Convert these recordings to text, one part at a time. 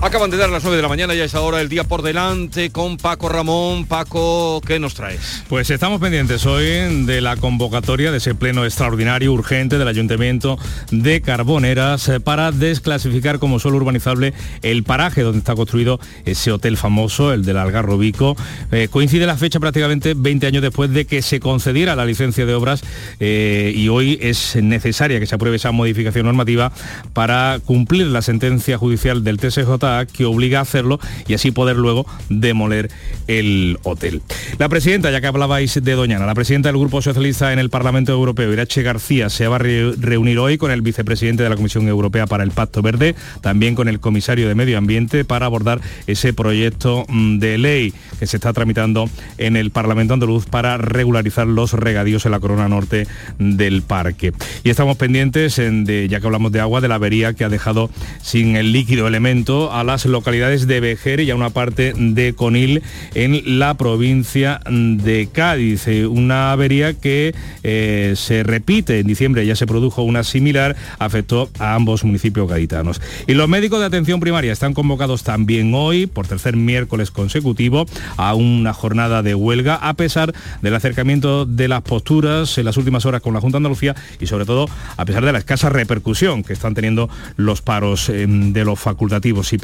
Acaban de dar las 9 de la mañana, ya es ahora el día por delante con Paco Ramón. Paco, ¿qué nos traes? Pues estamos pendientes hoy de la convocatoria de ese pleno extraordinario urgente del Ayuntamiento de Carboneras eh, para desclasificar como suelo urbanizable el paraje donde está construido ese hotel famoso, el del Algarrobico. Eh, coincide la fecha prácticamente 20 años después de que se concediera la licencia de obras eh, y hoy es necesaria que se apruebe esa modificación normativa para cumplir la sentencia judicial del TSJ que obliga a hacerlo y así poder luego demoler el hotel. La presidenta, ya que hablabais de Doñana, la presidenta del Grupo Socialista en el Parlamento Europeo, Irache García, se va a reunir hoy con el vicepresidente de la Comisión Europea para el Pacto Verde, también con el comisario de Medio Ambiente para abordar ese proyecto mm, de ley que se está tramitando en el Parlamento andaluz para regularizar los regadíos en la corona norte del parque. Y estamos pendientes, de, ya que hablamos de agua, de la avería que ha dejado sin el líquido elemento a las localidades de Vejer y a una parte de Conil en la provincia de Cádiz. Eh, una avería que eh, se repite en diciembre, ya se produjo una similar, afectó a ambos municipios gaditanos. Y los médicos de atención primaria están convocados también hoy, por tercer miércoles consecutivo, a una jornada de huelga, a pesar del acercamiento de las posturas en las últimas horas con la Junta de Andalucía y sobre todo a pesar de la escasa repercusión que están teniendo los paros em, de los facultativos y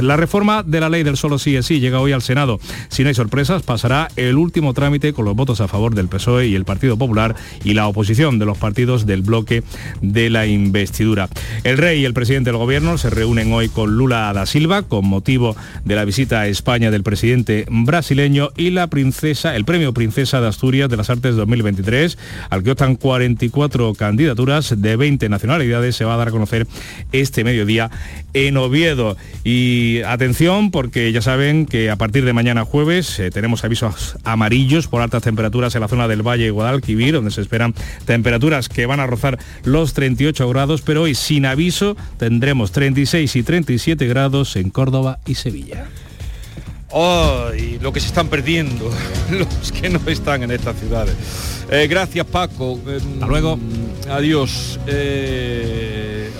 la reforma de la ley del solo sí es sí llega hoy al Senado. Si no hay sorpresas, pasará el último trámite con los votos a favor del PSOE y el Partido Popular y la oposición de los partidos del bloque de la investidura. El rey y el presidente del gobierno se reúnen hoy con Lula da Silva con motivo de la visita a España del presidente brasileño y la princesa, el premio Princesa de Asturias de las Artes 2023, al que optan 44 candidaturas de 20 nacionalidades, se va a dar a conocer este mediodía en Oviedo. Y atención porque ya saben que a partir de mañana jueves eh, tenemos avisos amarillos por altas temperaturas en la zona del Valle de Guadalquivir, donde se esperan temperaturas que van a rozar los 38 grados, pero hoy sin aviso tendremos 36 y 37 grados en Córdoba y Sevilla. ¡Ay! lo que se están perdiendo los que no están en estas ciudades. Eh, gracias Paco. Hasta luego. Mm, adiós.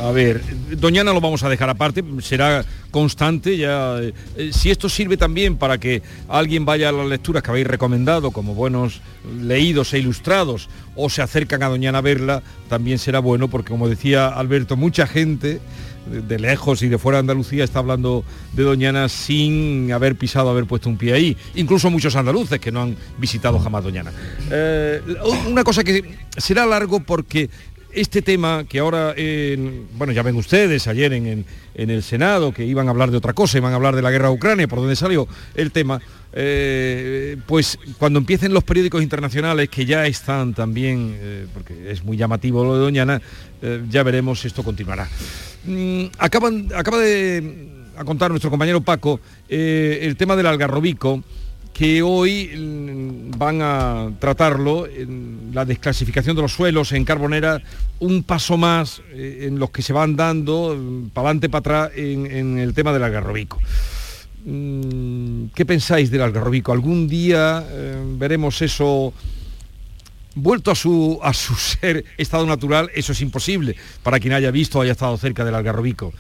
A ver, Doñana lo vamos a dejar aparte, será constante ya. Eh, si esto sirve también para que alguien vaya a las lecturas que habéis recomendado como buenos leídos e ilustrados o se acercan a Doñana a verla, también será bueno porque como decía Alberto, mucha gente de lejos y de fuera de Andalucía está hablando de Doñana sin haber pisado, haber puesto un pie ahí. Incluso muchos andaluces que no han visitado jamás Doñana. Eh, una cosa que será largo porque este tema que ahora, bueno, ya ven ustedes ayer en, el Senado que iban a hablar de otra cosa, iban a hablar de la guerra de Ucrania, por donde salió el tema, eh, pues cuando empiecen los periódicos internacionales que ya están también, eh, porque es muy llamativo lo de Doñana, ya veremos si esto continuará. Mm, acaban, acaba de contar nuestro compañero Paco eh, el tema del algarrobico, que hoy mm, van a tratarlo, la desclasificación de los suelos en Carbonera, un paso más eh, en los que se van dando, mm, para adelante, para atrás, en, el tema del algarrobico. ¿Qué pensáis del algarrobico? ¿Algún día eh, veremos eso vuelto a su, a su ser estado natural, eso es imposible para quien haya visto o haya estado cerca del algarrobico.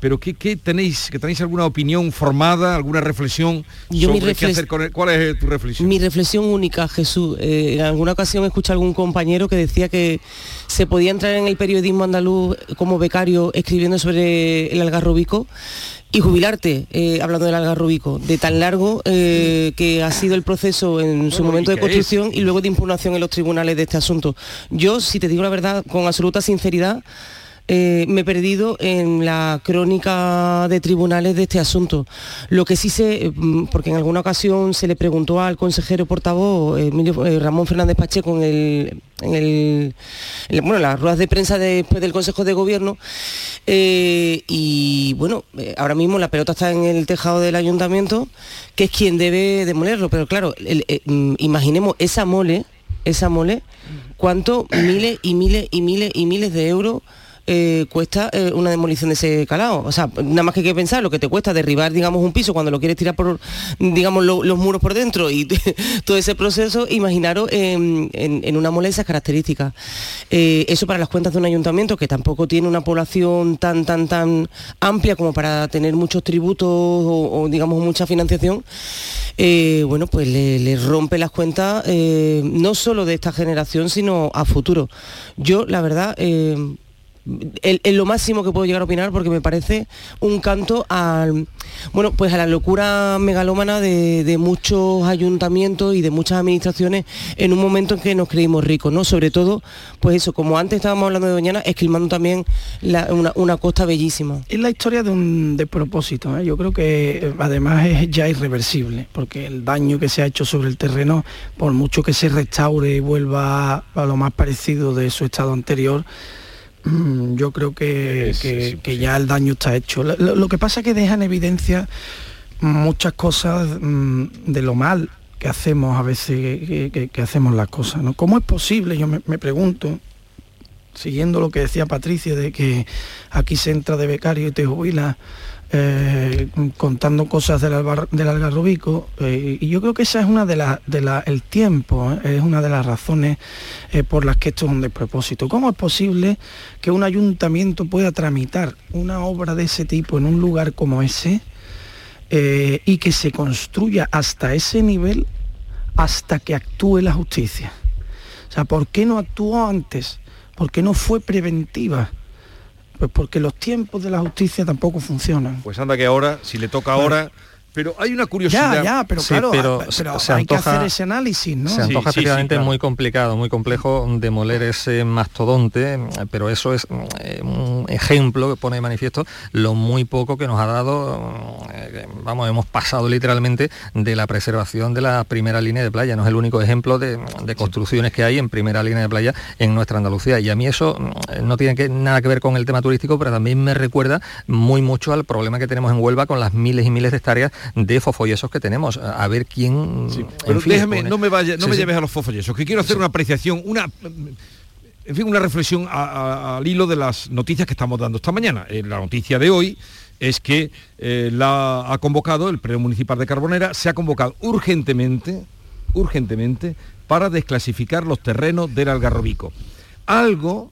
Pero ¿qué, tenéis? ¿Que tenéis alguna opinión formada, alguna reflexión sobre qué hacer con ¿Cuál es tu reflexión? Mi reflexión única, Jesús. Eh, en alguna ocasión escuché a algún compañero que decía que se podía entrar en el periodismo andaluz como becario escribiendo sobre el algarrobico y jubilarte, eh, hablando del algarrobico, de tan largo eh, que ha sido el proceso en su momento de construcción y luego de impugnación en los tribunales de este asunto. Yo, si te digo la verdad, con absoluta sinceridad, eh, me he perdido en la crónica de tribunales de este asunto. Lo que sí sé, mm, porque en alguna ocasión se le preguntó al consejero portavoz Emilio, Ramón Fernández Pacheco en el, en las ruedas de prensa después del Consejo de Gobierno eh, y bueno, eh, ahora mismo la pelota está en el tejado del ayuntamiento, que es quien debe demolerlo, pero claro, eh, mm, imaginemos esa mole, esa mole, cuánto miles y miles y miles y miles de euros eh, cuesta eh, una demolición de ese calado. O sea, nada más que hay que pensar lo que te cuesta derribar, digamos, un piso cuando lo quieres tirar por, digamos, los muros por dentro y todo ese proceso, imaginaros en, una mole esas características. eso para las cuentas de un ayuntamiento que tampoco tiene una población tan, tan, tan amplia como para tener muchos tributos o, digamos, mucha financiación, bueno, pues le, rompe las cuentas no solo de esta generación, sino a futuro. Yo, la verdad, en lo máximo que puedo llegar a opinar porque me parece un canto al bueno pues a la locura megalómana de, muchos ayuntamientos y de muchas administraciones en un momento en que nos creímos ricos no sobre todo pues eso como antes estábamos hablando de Doñana esquilmando también una, costa bellísima es la historia de un despropósito ¿eh? yo creo que eh, además es ya irreversible porque el daño que se ha hecho sobre el terreno por mucho que se restaure y vuelva a lo más parecido de su estado anterior yo creo que, ya el daño está hecho. Lo, que pasa es que deja en evidencia muchas cosas mm, de lo mal que hacemos a veces, que, hacemos las cosas. ¿no? ¿Cómo es posible? Yo me, me pregunto, siguiendo lo que decía Patricia, de que aquí se entra de becario y te jubilas eh, contando cosas del, del algarrobico eh, y yo creo que esa es una de las de la, el tiempo eh, es una de las razones por las que esto es un despropósito. Cómo es posible que un ayuntamiento pueda tramitar una obra de ese tipo en un lugar como ese y que se construya hasta ese nivel hasta que actúe la justicia o sea por qué no actuó antes por qué no fue preventiva pues porque los tiempos de la justicia tampoco funcionan. Pues anda que ahora, si le toca ahora, pero hay una curiosidad. Ya, ya, pero claro, pero, hay que hacer ese análisis, ¿no? Se antoja efectivamente muy complicado, muy complejo demoler ese mastodonte, pero eso es eh, un ejemplo que pone de manifiesto lo muy poco que nos ha dado, eh, vamos, hemos pasado literalmente de la preservación de la primera línea de playa, no es el único ejemplo de, construcciones que hay en primera línea de playa en nuestra Andalucía. Y a mí eso eh, no tiene que, nada que ver con el tema turístico, pero también me recuerda muy mucho al problema que tenemos en Huelva con las miles y miles de hectáreas de fofollesos que tenemos. A ver quién... pero déjame, no me, vaya, no me lleves a los fofollesos, que quiero hacer una apreciación, una... En fin, una reflexión al hilo de las noticias que estamos dando esta mañana. Eh, la noticia de hoy es que eh, la ha convocado el Pleno Municipal de Carbonera, se ha convocado urgentemente, urgentemente, para desclasificar los terrenos del Algarrobico. Algo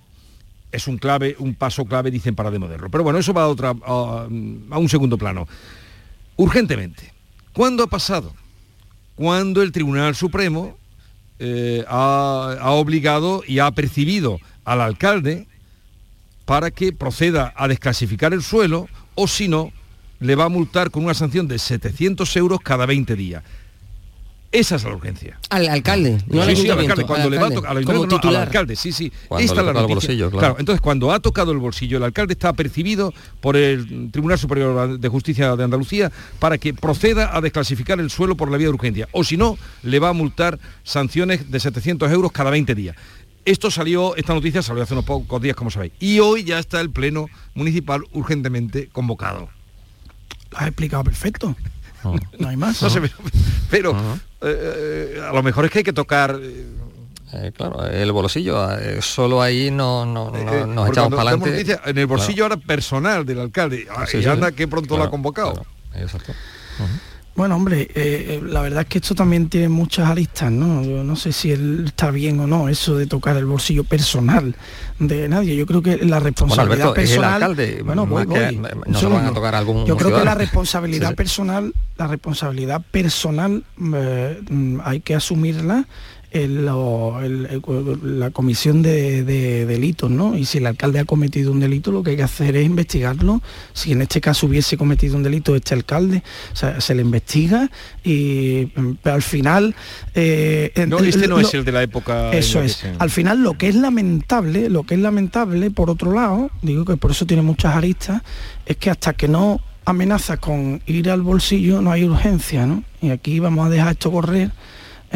es un clave, un paso clave, dicen, para demoderlo. Pero bueno, eso va a, otra, a un segundo plano urgentemente. ¿Cuándo ha pasado? Cuando el Tribunal Supremo eh, ha, obligado y ha percibido al alcalde para que proceda a desclasificar el suelo o si no, le va a multar con una sanción de 700 euros cada 20 días. Esa es la urgencia. Al alcalde, no al alcalde. Cuando le va a tocar al alcalde, sí, sí. Esta es la bolsillo, claro. Entonces, cuando ha tocado el bolsillo, el alcalde está percibido por el Tribunal Superior de Justicia de Andalucía para que proceda a desclasificar el suelo por la vía de urgencia. O si no, le va a multar sanciones de 700 euros cada 20 días. Esto salió, esta noticia salió hace unos pocos días, como sabéis. Y hoy ya está el Pleno Municipal urgentemente convocado. Lo has explicado perfecto. No hay más. pero eh, a lo mejor es que hay que tocar... Eh, claro, el bolsillo, solo ahí no, no, nos echamos para adelante. En el bolsillo ahora personal del alcalde, y anda que pronto lo ha convocado. Exacto. Bueno, hombre, eh, la verdad es que esto también tiene muchas aristas, ¿no? Yo no sé si él está bien o no, eso de tocar el bolsillo personal de nadie. Yo creo que la responsabilidad personal... alcalde, bueno, voy, no van a tocar algún Yo creo que la responsabilidad personal, la responsabilidad personal eh, hay que asumirla la comisión de, delitos, ¿no? Y si el alcalde ha cometido un delito, lo que hay que hacer es investigarlo. Si en este caso hubiese cometido un delito este alcalde, se le investiga y al final... Eh, no, este no es el de la época... Eso es. Al final lo que es lamentable, lo que es lamentable, por otro lado, digo que por eso tiene muchas aristas, es que hasta que no amenaza con ir al bolsillo no hay urgencia, ¿no? Y aquí vamos a dejar esto correr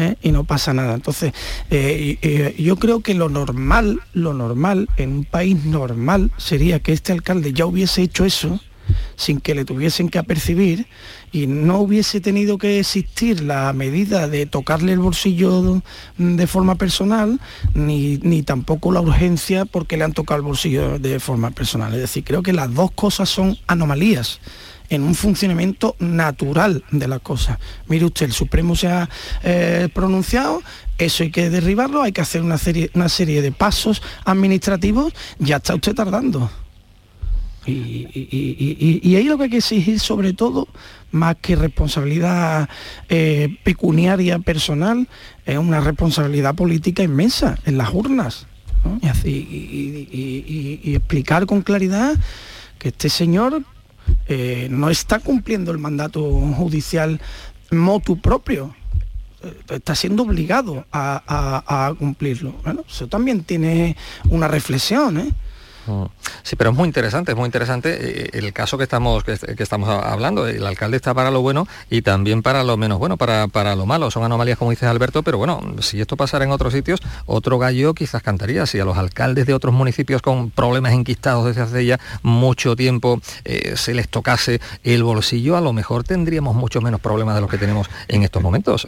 ¿eh? y no pasa nada. Entonces, eh, eh, yo creo que lo normal, lo normal, en un país normal, sería que este alcalde ya hubiese hecho eso, sin que le tuviesen que apercibir y no hubiese tenido que existir la medida de tocarle el bolsillo de forma personal, ni, ni tampoco la urgencia porque le han tocado el bolsillo de forma personal. Es decir, creo que las dos cosas son anomalías en un funcionamiento natural de las cosas. Mire usted, el Supremo se ha eh, pronunciado, eso hay que derribarlo, hay que hacer una serie, una serie de pasos administrativos, ya está usted tardando. Y, ahí lo que hay que exigir sobre todo, más que responsabilidad eh, pecuniaria personal, es una responsabilidad política inmensa en las urnas. y explicar con claridad que este señor eh, no está cumpliendo el mandato judicial motu propio, eh, está siendo obligado a, cumplirlo. Bueno, eso también tiene una reflexión. ¿eh? Mm. Sí, pero es muy interesante, es muy interesante eh, el caso que estamos, que, estamos hablando. El alcalde está para lo bueno y también para lo menos bueno, para, para lo malo. Son anomalías, como dice Alberto, pero bueno, si esto pasara en otros sitios, otro gallo quizás cantaría. Si a los alcaldes de otros municipios con problemas enquistados desde hace ya mucho tiempo eh, se les tocase el bolsillo, a lo mejor tendríamos mucho menos problemas de los que tenemos en estos momentos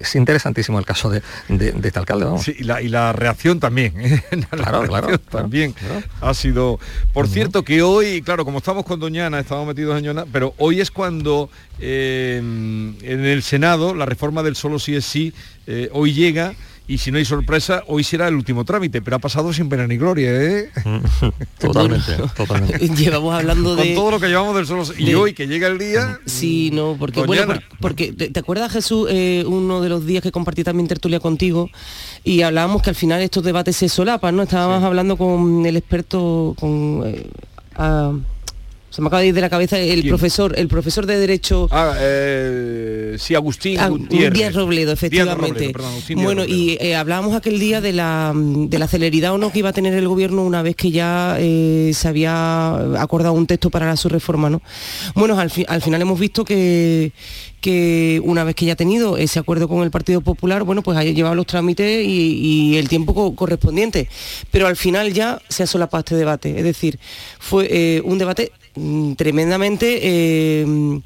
es interesantísimo el caso de, este alcalde. Sí, y la, reacción también. ¿eh? claro, claro, también ha sido. Por cierto, que hoy, claro, como estamos con Doñana, estamos metidos en Doñana, pero hoy es cuando eh, en el Senado la reforma del solo sí es sí, eh, hoy llega y si no hay sorpresa, hoy será el último trámite, pero ha pasado sin pena ni gloria, ¿eh? totalmente, totalmente. Llevamos hablando de... Con todo lo que llevamos del solo... Y hoy que llega el día... Sí, no, porque... Bueno, porque, ¿te, acuerdas, Jesús, eh, uno de los días que compartí también tertulia contigo y hablábamos que al final estos debates se solapan, ¿no? Estábamos hablando con el experto, con... Eh, se me acaba de ir de la cabeza el profesor, el profesor de Derecho. Ah, eh, sí, Agustín ah, Díaz Robledo, efectivamente. bueno, y eh, hablábamos aquel día de la, de la celeridad o no que iba a tener el gobierno una vez que ya eh, se había acordado un texto para su reforma, ¿no? Bueno, al, al final hemos visto que, que una vez que ya ha tenido ese acuerdo con el Partido Popular, bueno, pues haya llevado los trámites y, el tiempo correspondiente. Pero al final ya se ha solapado este debate. Es decir, fue un debate Mm, tremendamente eh,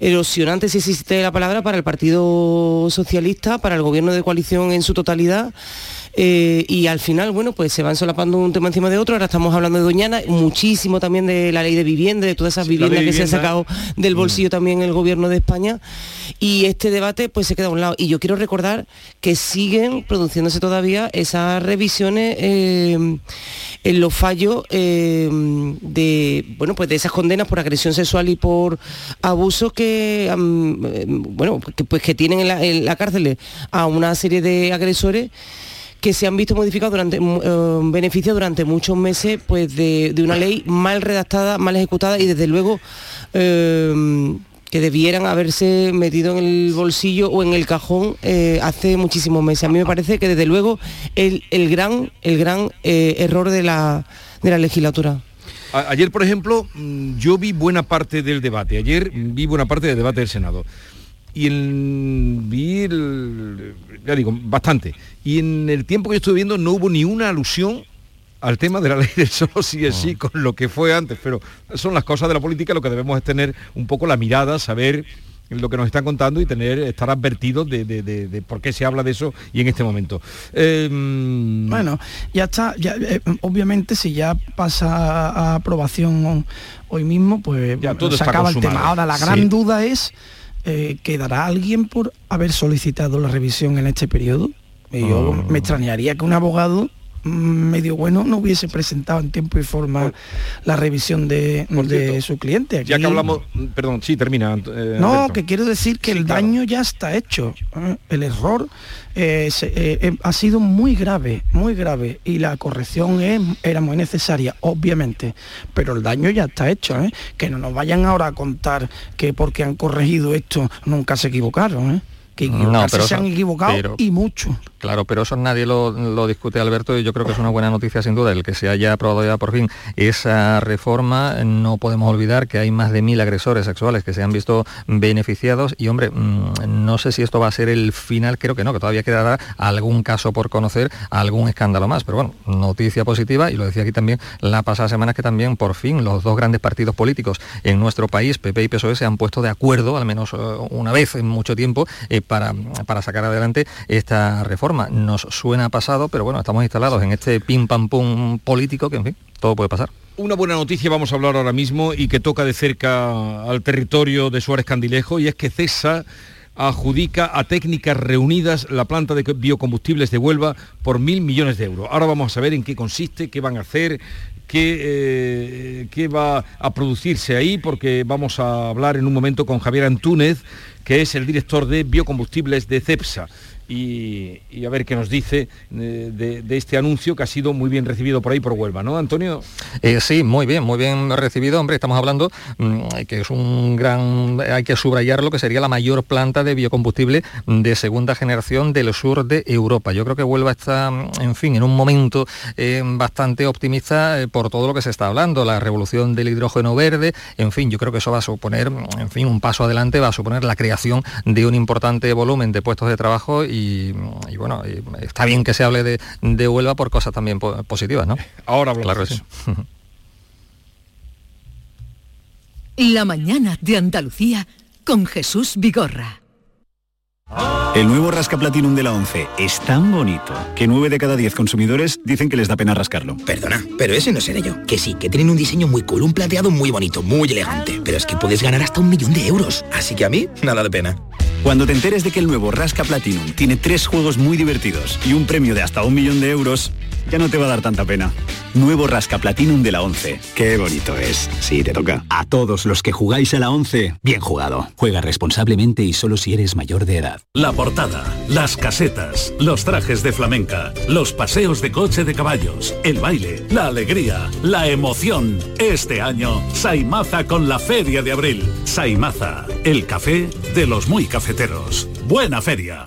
erosionante, si existe la palabra, para el Partido Socialista, para el gobierno de coalición en su totalidad. Eh, y al final, bueno, pues se van solapando un tema encima de otro. Ahora estamos hablando de Doñana, muchísimo también de la ley de vivienda, de todas esas viviendas que se han sacado del mm. bolsillo también el gobierno de España. Y este debate pues se queda a un lado. Y yo quiero recordar que siguen produciéndose todavía esas revisiones eh, en los fallos eh, de, bueno, pues de esas condenas por agresión sexual y por abuso que, bueno, que, pues que tienen en la, en la cárcel a una serie de agresores que se han visto modificados durante eh, beneficio durante muchos meses pues de, una ley mal redactada, mal ejecutada y desde luego eh, que debieran haberse metido en el bolsillo o en el cajón eh, hace muchísimos meses. A mí me parece que desde luego el, gran, el gran error de la, de la legislatura. Ayer, por ejemplo, mm, yo vi buena parte del debate. Ayer vi buena parte del debate del Senado y en, vi, ya digo, bastante. Y en el tiempo que yo estuve viendo no hubo ni una alusión al tema de la ley del solo sí es sí, ah. con lo que fue antes, pero son las cosas de la política, lo que debemos es tener un poco la mirada, saber lo que nos están contando y tener estar advertidos de, por qué se habla de eso y en este momento. Em, bueno, ya está, eh, obviamente si ya pasa a aprobación hoy mismo, pues ya todo se acaba el tema. Ahora la gran duda es eh, ¿quedará alguien por haber solicitado la revisión en este periodo? yo ah. me extrañaría que un abogado medio bueno no hubiese presentado en tiempo y forma la revisión de, su cliente. ya que hablamos, perdón, sí, termina. Eh, no, que quiero decir que el daño ya está hecho. ¿eh? El error eh, ha sido muy grave, muy grave, y la corrección era muy necesaria, obviamente, pero el daño ya está hecho, que no nos vayan ahora a contar que porque han corregido esto nunca se equivocaron. Que se han equivocado y mucho. Claro, pero eso nadie lo, discute, Alberto, y yo creo que es una buena noticia sin duda el que se haya aprobado ya por fin esa reforma. No podemos olvidar que hay más de mil agresores sexuales que se han visto beneficiados y, hombre, mm, no sé si esto va a ser el final, creo que no, que todavía quedará algún caso por conocer, algún escándalo más, pero bueno, noticia positiva, y lo decía aquí también la pasada semana, que también por fin los dos grandes partidos políticos en nuestro país, PP y PSOE, se han puesto de acuerdo, al menos eh, una vez en mucho tiempo, eh, para, para sacar adelante esta reforma nos suena pasado, pero bueno, estamos instalados en este pim pam pum político que en fin, todo puede pasar. Una buena noticia vamos a hablar ahora mismo y que toca de cerca al territorio de Suárez Candilejo y es que CESA adjudica a técnicas reunidas la planta de biocombustibles de Huelva por mil millones de euros. Ahora vamos a ver en qué consiste, qué van a hacer, qué, eh, qué va a producirse ahí, porque vamos a hablar en un momento con Javier Antúnez, que es el director de biocombustibles de CEPSA y, a ver qué nos dice eh, de, este anuncio que ha sido muy bien recibido por ahí por Huelva, ¿no, Antonio? Eh, sí, muy bien, muy bien recibido, hombre, estamos hablando mm, que es un gran, hay que subrayarlo, que sería la mayor planta de biocombustible de segunda generación del sur de Europa. Yo creo que Huelva está, en fin, en un momento eh, bastante optimista por todo lo que se está hablando, la revolución del hidrógeno verde, en fin, yo creo que eso va a suponer, en fin, un paso adelante, va a suponer la creación de un importante volumen de puestos de trabajo bueno, está bien que se hable de, de, Huelva por cosas también positivas, ¿no? Ahora claro de La mañana de Andalucía con Jesús Vigorra. El nuevo Rasca Platinum de la 11 es tan bonito que 9 de cada 10 consumidores dicen que les da pena rascarlo. Perdona, pero ese no seré yo. Que sí, que tienen un diseño muy cool, un plateado muy bonito, muy elegante. Pero es que puedes ganar hasta un millón de euros. Así que a mí, nada de pena. Cuando te enteres de que el nuevo Rasca Platinum tiene tres juegos muy divertidos y un premio de hasta un millón de euros, ya no te va a dar tanta pena. Nuevo Rasca Platinum de la 11. Qué bonito es. Sí, te toca. A todos los que jugáis a la 11, bien jugado. Juega responsablemente y solo si eres mayor de edad. La portada, las casetas, los trajes de flamenca, los paseos de coche de caballos, el baile, la alegría, la emoción. Este año, Saimaza con la Feria de Abril. Saimaza, el café de los muy cafeteros. Buena feria.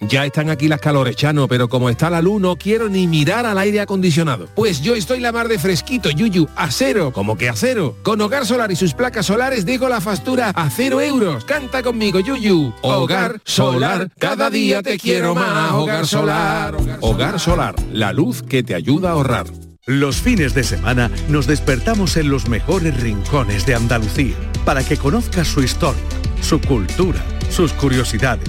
Ya están aquí las calores, Chano, pero como está la luz no quiero ni mirar al aire acondicionado. Pues yo estoy la mar de fresquito, Yuyu, a cero, como que a cero. Con Hogar Solar y sus placas solares digo la factura a cero euros. Canta conmigo, Yuyu. Hogar Solar, cada día te quiero más. Hogar Solar. Hogar Solar, la luz que te ayuda a ahorrar. Los fines de semana nos despertamos en los mejores rincones de Andalucía para que conozcas su historia, su cultura, sus curiosidades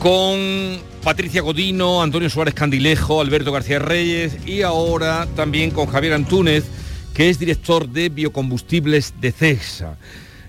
Con Patricia Godino, Antonio Suárez Candilejo, Alberto García Reyes y ahora también con Javier Antúnez, que es director de biocombustibles de CESA.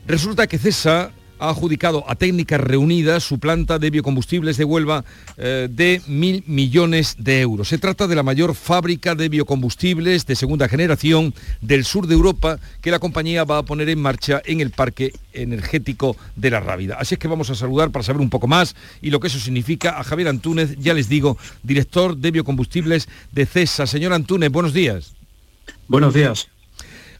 Resulta que CESA ha adjudicado a Técnicas Reunidas su planta de biocombustibles de Huelva eh, de mil millones de euros. Se trata de la mayor fábrica de biocombustibles de segunda generación del sur de Europa que la compañía va a poner en marcha en el parque energético de la Rábida. Así es que vamos a saludar para saber un poco más y lo que eso significa a Javier Antúnez, ya les digo, director de biocombustibles de CESA. Señor Antúnez, buenos días. Buenos días.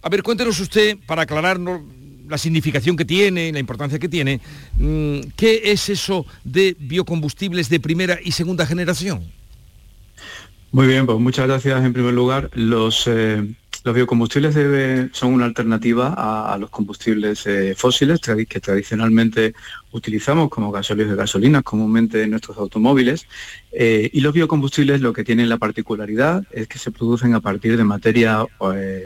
A ver, cuéntenos usted, para aclararnos la significación que tiene, la importancia que tiene, mm, ¿qué es eso de biocombustibles de primera y segunda generación? Muy bien, pues muchas gracias en primer lugar. Los, eh, los biocombustibles son una alternativa a, los combustibles eh, fósiles que tradicionalmente utilizamos como gasóleos de gasolina comúnmente en nuestros automóviles. Eh, y los biocombustibles lo que tienen la particularidad es que se producen a partir de materia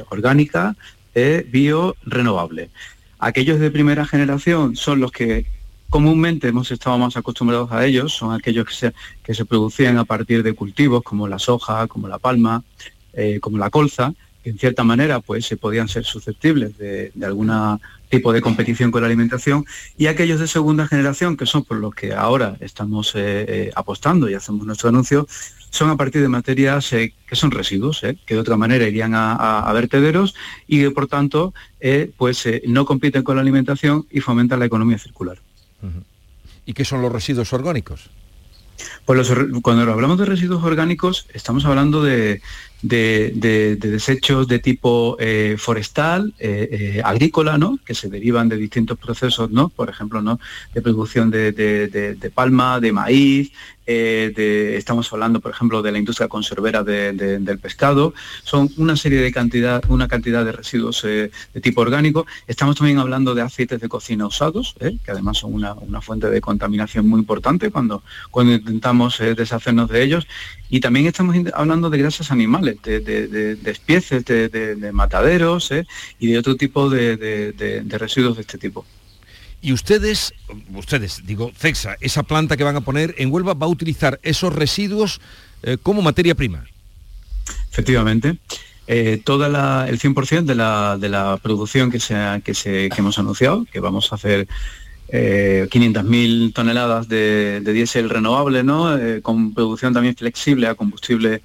orgánica biorenovable. Aquellos de primera generación son los que comúnmente hemos estado más acostumbrados a ellos, son aquellos que se, producían a partir de cultivos como la soja, como la palma, eh, como la colza, en cierta manera pues se podían ser susceptibles de, algún tipo de competición con la alimentación, y aquellos de segunda generación, que son por los que ahora estamos eh, eh, apostando y hacemos nuestro anuncio, son a partir de materias eh, que son residuos, que de otra manera irían a, vertederos y que por tanto pues, no compiten con la alimentación y fomentan la economía circular. ¿Y qué son los residuos orgánicos? Pues cuando hablamos de residuos orgánicos estamos hablando de, desechos de tipo forestal, agrícola, ¿no? que se derivan de distintos procesos, ¿no? por ejemplo, ¿no? de producción de, palma, de maíz, eh, estamos hablando, por ejemplo, de la industria conservera del pescado, son una serie de cantidad, una cantidad de residuos eh, de tipo orgánico. Estamos también hablando de aceites de cocina usados, eh, que además son una, fuente de contaminación muy importante cuando, cuando intentamos deshacernos de ellos. Y también estamos hablando de grasas animales, de, espieces, de, mataderos y de otro tipo de residuos de este tipo. Y ustedes, ustedes, digo, CEXA, esa planta que van a poner en Huelva va a utilizar esos residuos eh, como materia prima. Efectivamente. Eh, toda el 100% de la, de la producción que, se, que hemos anunciado, que vamos a hacer eh, 500.000 toneladas de, diésel renovable, ¿no? Eh, con producción también flexible a combustible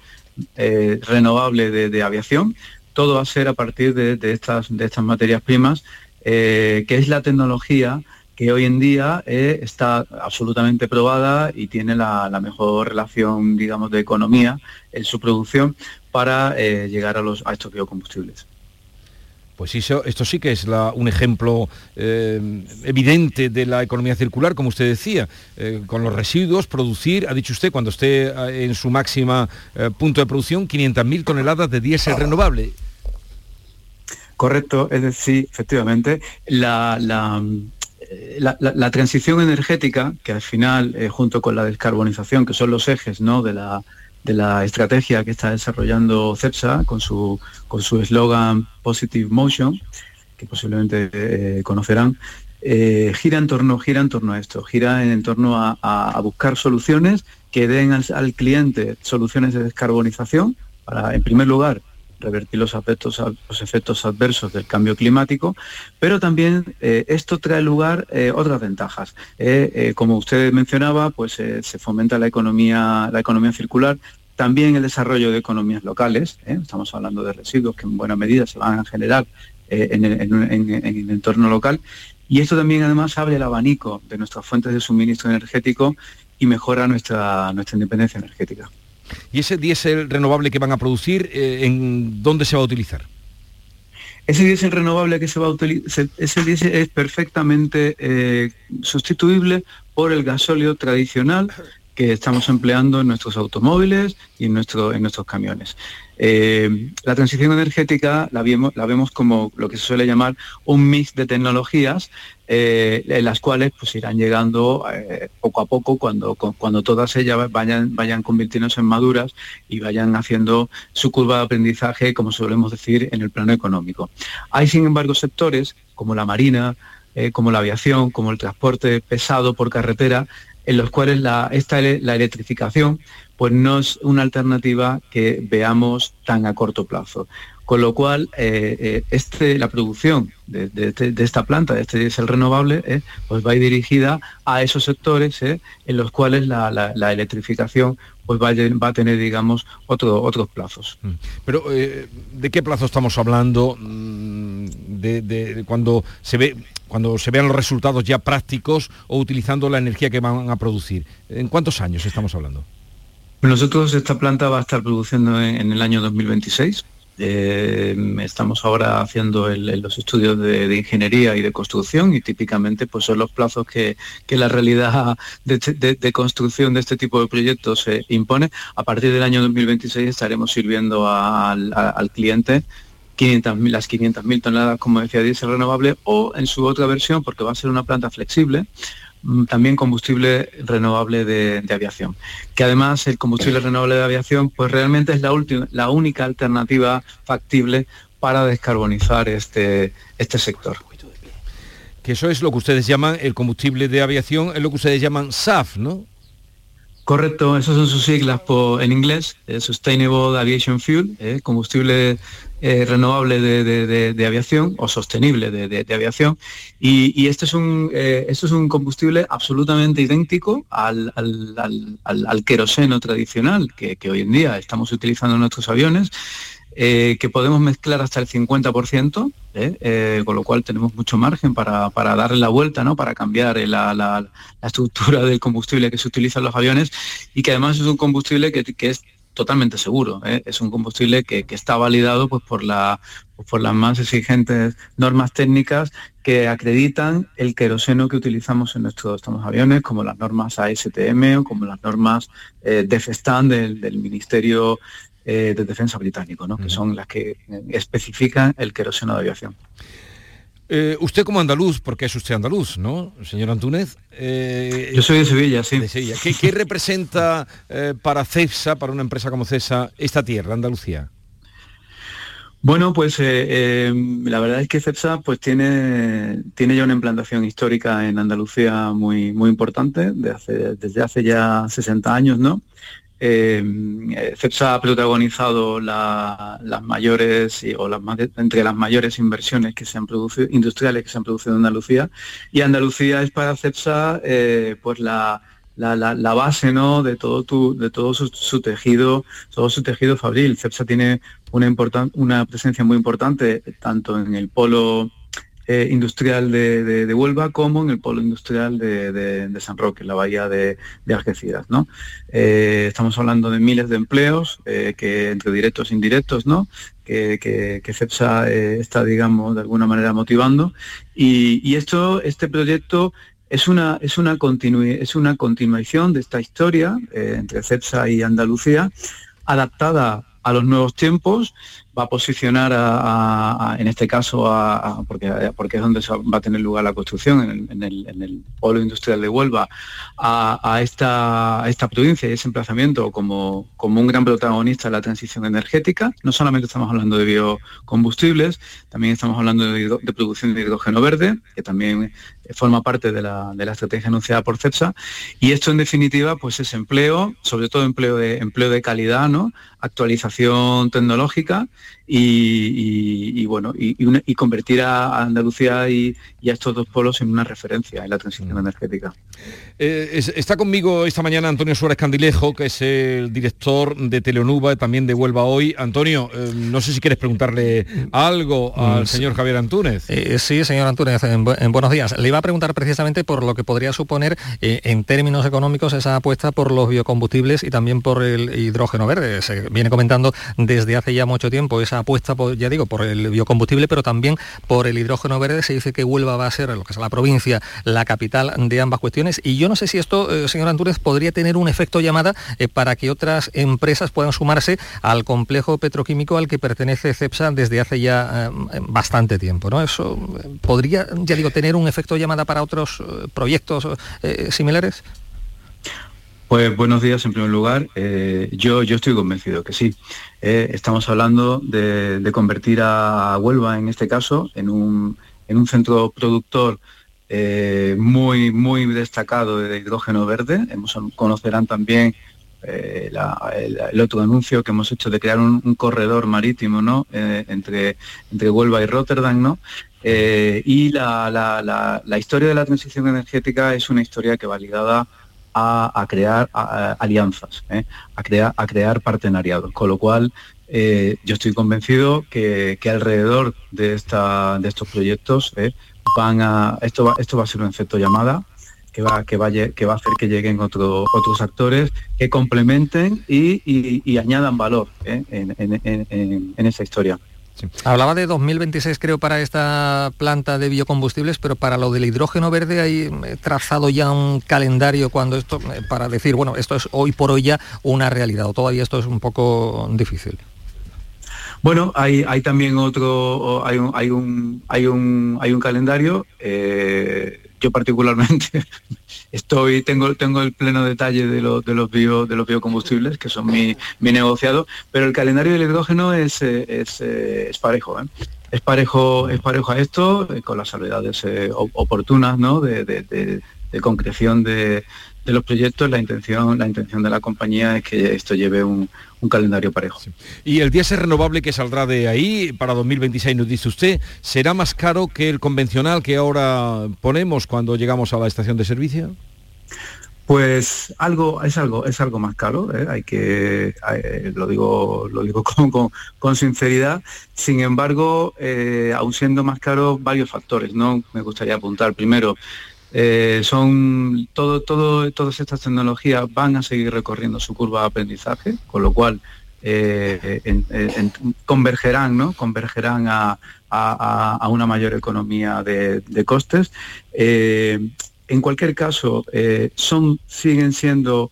renovable de, aviación. Todo va a ser a partir de, estas, de estas materias primas eh, que es la tecnología que hoy en día eh, está absolutamente probada y tiene la, mejor relación, digamos, de economía en su producción para eh, llegar a, estos biocombustibles. Pues eso, esto sí que es un ejemplo evidente de la economía circular, como usted decía, con los residuos, producir, ha dicho usted, cuando esté en su máxima punto de producción, 500.000 toneladas de diésel renovable. Correcto, es decir, efectivamente, la, la, transición energética, que al final, eh, junto con la descarbonización, que son los ejes ¿no? de, la, de la estrategia que está desarrollando CEPSA con su con su eslogan Positive Motion, que posiblemente eh, conocerán, eh, gira, en torno, gira en torno a esto, gira en, torno a, buscar soluciones que den al, al cliente soluciones de descarbonización, para, en primer lugar, revertir los efectos, adversos del cambio climático, pero también eh, esto trae lugar eh, otras ventajas. Eh, como usted mencionaba, pues se fomenta la economía, la economía circular, también el desarrollo de economías locales, estamos hablando de residuos que en buena medida se van a generar en el, entorno local, y esto también además abre el abanico de nuestras fuentes de suministro energético y mejora nuestra, nuestra independencia energética. ¿Y ese diésel renovable que van a producir, eh, en dónde se va a utilizar? Ese diésel renovable que se va a utilizar, ese diésel es perfectamente eh, sustituible por el gasóleo tradicional que estamos empleando en nuestros automóviles y en, nuestro, en nuestros camiones. Eh, la transición energética la vemos, la vemos como lo que se suele llamar un mix de tecnologías eh, en las cuales pues irán llegando eh, poco a poco cuando, cuando todas ellas vayan, vayan convirtiéndose en maduras y vayan haciendo su curva de aprendizaje, como solemos decir, en el plano económico. Hay, sin embargo, sectores como la marina, como la aviación, como el transporte pesado por carretera, en los cuales la, la electrificación pues no es una alternativa que veamos tan a corto plazo. Con lo cual, eh, eh, este, la producción este, de, esta planta, de este diésel renovable, eh, pues va dirigida a esos sectores en los cuales la, electrificación pues va a, tener, digamos, otros plazos. Mm. Pero, ¿de qué plazo estamos hablando? Mm, de, cuando se ve cuando se vean los resultados ya prácticos o utilizando la energía que van a producir. ¿En cuántos años estamos hablando? Nosotros esta planta va a estar produciendo en, el año 2026. Eh, estamos ahora haciendo los estudios de, ingeniería y de construcción y típicamente pues son los plazos que, la realidad de, construcción de este tipo de proyectos se impone. A partir del año 2026 estaremos sirviendo al, cliente 500, las 500.000 toneladas, como decía, diésel renovable o en su otra versión, porque va a ser una planta flexible, también combustible renovable de, aviación. Que además el combustible renovable de aviación pues realmente es la, última, la única alternativa factible para descarbonizar este, este sector. Que eso es lo que ustedes llaman el combustible de aviación, es lo que ustedes llaman SAF, ¿no? Correcto, esas son sus siglas en inglés, eh, Sustainable Aviation Fuel, eh, combustible eh, renovable de, aviación o sostenible de, aviación. Y, este, es un, esto es un combustible absolutamente idéntico al, al, queroseno tradicional que, que, hoy en día estamos utilizando en nuestros aviones. Eh, que podemos mezclar hasta el 50%, ¿eh? Eh, con lo cual tenemos mucho margen para, darle la vuelta, ¿no? para cambiar la, estructura del combustible que se utiliza en los aviones y que además es un combustible que, es totalmente seguro. Es un combustible que, está validado pues, por, la, por las más exigentes normas técnicas que acreditan el queroseno que utilizamos en nuestros aviones, como las normas ASTM o como las normas de FESTAN del, del Ministerio eh, de defensa británico, ¿no? que son las que especifican el queroseno de aviación. Eh, usted como andaluz, porque es usted andaluz, ¿no, señor Antúnez? Eh, Yo soy de Sevilla, sí. De Sevilla. ¿Qué, representa para CEPSA, para una empresa como CEPSA, esta tierra, Andalucía? Bueno, pues la verdad es que CEPSA pues, tiene, tiene ya una implantación histórica en Andalucía muy, muy importante, desde hace ya 60 años, ¿no? Eh, CEPSA ha protagonizado las mayores o las entre las mayores inversiones que se han producido industriales que se han producido en Andalucía y Andalucía es para CEPSA eh, pues la, base ¿no? de todo tu, de todo su, tejido todo su tejido fabril CEPSA tiene una una presencia muy importante tanto en el polo eh, industrial de, Huelva como en el polo industrial de, San Roque, en la bahía de, Algeciras. ¿no? Eh, estamos hablando de miles de empleos, eh, que entre directos e indirectos, ¿no? que, que, CEPSA está, digamos, de alguna manera motivando. Y, esto, este proyecto es una, es, una es una continuación de esta historia entre CEPSA y Andalucía, adaptada a los nuevos tiempos va a posicionar en este caso porque, porque es donde va a tener lugar la construcción en el, polo industrial de Huelva a, esta, esta provincia y ese emplazamiento como, como un gran protagonista de la transición energética. No solamente estamos hablando de biocombustibles también estamos hablando de, producción de hidrógeno verde que también forma parte de la, estrategia anunciada por CEPSA. Y esto en definitiva pues es empleo sobre todo empleo de empleo de calidad no actualización tecnológica y, bueno, y, convertir a Andalucía y, a estos dos polos en una referencia en la transición mm. energética. Eh, está conmigo esta mañana Antonio Suárez Candilejo, que es el director de Teleonuba, también de Huelva Hoy. Antonio, eh, no sé si quieres preguntarle algo al mm, señor Javier Antúnez. Eh, sí, señor Antúnez, en, buenos días. Le iba a preguntar precisamente por lo que podría suponer en términos económicos esa apuesta por los biocombustibles y también por el hidrógeno verde. Se viene comentando desde hace ya mucho tiempo esa apuesta, por, ya digo, por el biocombustible, pero también por el hidrógeno verde. Se dice que Huelva va a ser, lo que es la provincia, la capital de ambas cuestiones. Y yo no sé si esto, eh, señor Antúnez, podría tener un efecto llamada eh, para que otras empresas puedan sumarse al complejo petroquímico al que pertenece CEPSA desde hace ya eh, bastante tiempo. ¿no? Eso podría, ya digo, tener un efecto llamada para otros proyectos similares. Pues buenos días en primer lugar. Eh, yo, yo estoy convencido que sí. Eh, estamos hablando de, convertir a Huelva, en este caso, en un, centro productor eh, muy, muy destacado de hidrógeno verde. Hemos, conocerán también el, otro anuncio que hemos hecho de crear un, corredor marítimo ¿no? entre, entre Huelva y Rotterdam. ¿no? y la, la historia de la transición energética es una historia que va ligada a, crear alianzas, ¿eh? a, crear, a crear partenariados. Con lo cual, eh, yo estoy convencido que, alrededor de, esta, de estos proyectos ¿eh? van a, esto, va, esto va a ser un efecto llamada que va, que, vaya, que va a hacer que lleguen otros actores que complementen y, añadan valor en, en esa historia. Hablaba de 2026 creo para esta planta de biocombustibles, pero para lo del hidrógeno verde hay eh, trazado ya un calendario cuando esto, eh, para decir, bueno, esto es hoy por hoy ya una realidad, o todavía esto es un poco difícil. Bueno, hay, también otro, hay un, hay un, hay un, hay un calendario. Eh, yo particularmente estoy, tengo, tengo el pleno detalle de, de los bio, de los biocombustibles, que son mi, mi negociado, pero el calendario del hidrógeno es, eh, es, eh, es parejo. Es parejo, es parejo a esto, con las salvedades oportunas ¿no? de, de, concreción de, de los proyectos, la intención, la intención de la compañía es que esto lleve un, calendario parejo. Y el diésel renovable que saldrá de ahí para 2026, nos dice usted, ¿será más caro que el convencional que ahora ponemos cuando llegamos a la estación de servicio? Pues algo es algo es algo más caro, ¿eh? hay que eh, lo digo lo digo con, con, sinceridad. Sin embargo, eh, aún siendo más caro, varios factores, no me gustaría apuntar. Primero, eh, son todo, todo, todas estas tecnologías van a seguir recorriendo su curva de aprendizaje, con lo cual eh, convergerán, ¿no? convergerán a, una mayor economía de, costes. Eh, en cualquier caso, son, siguen siendo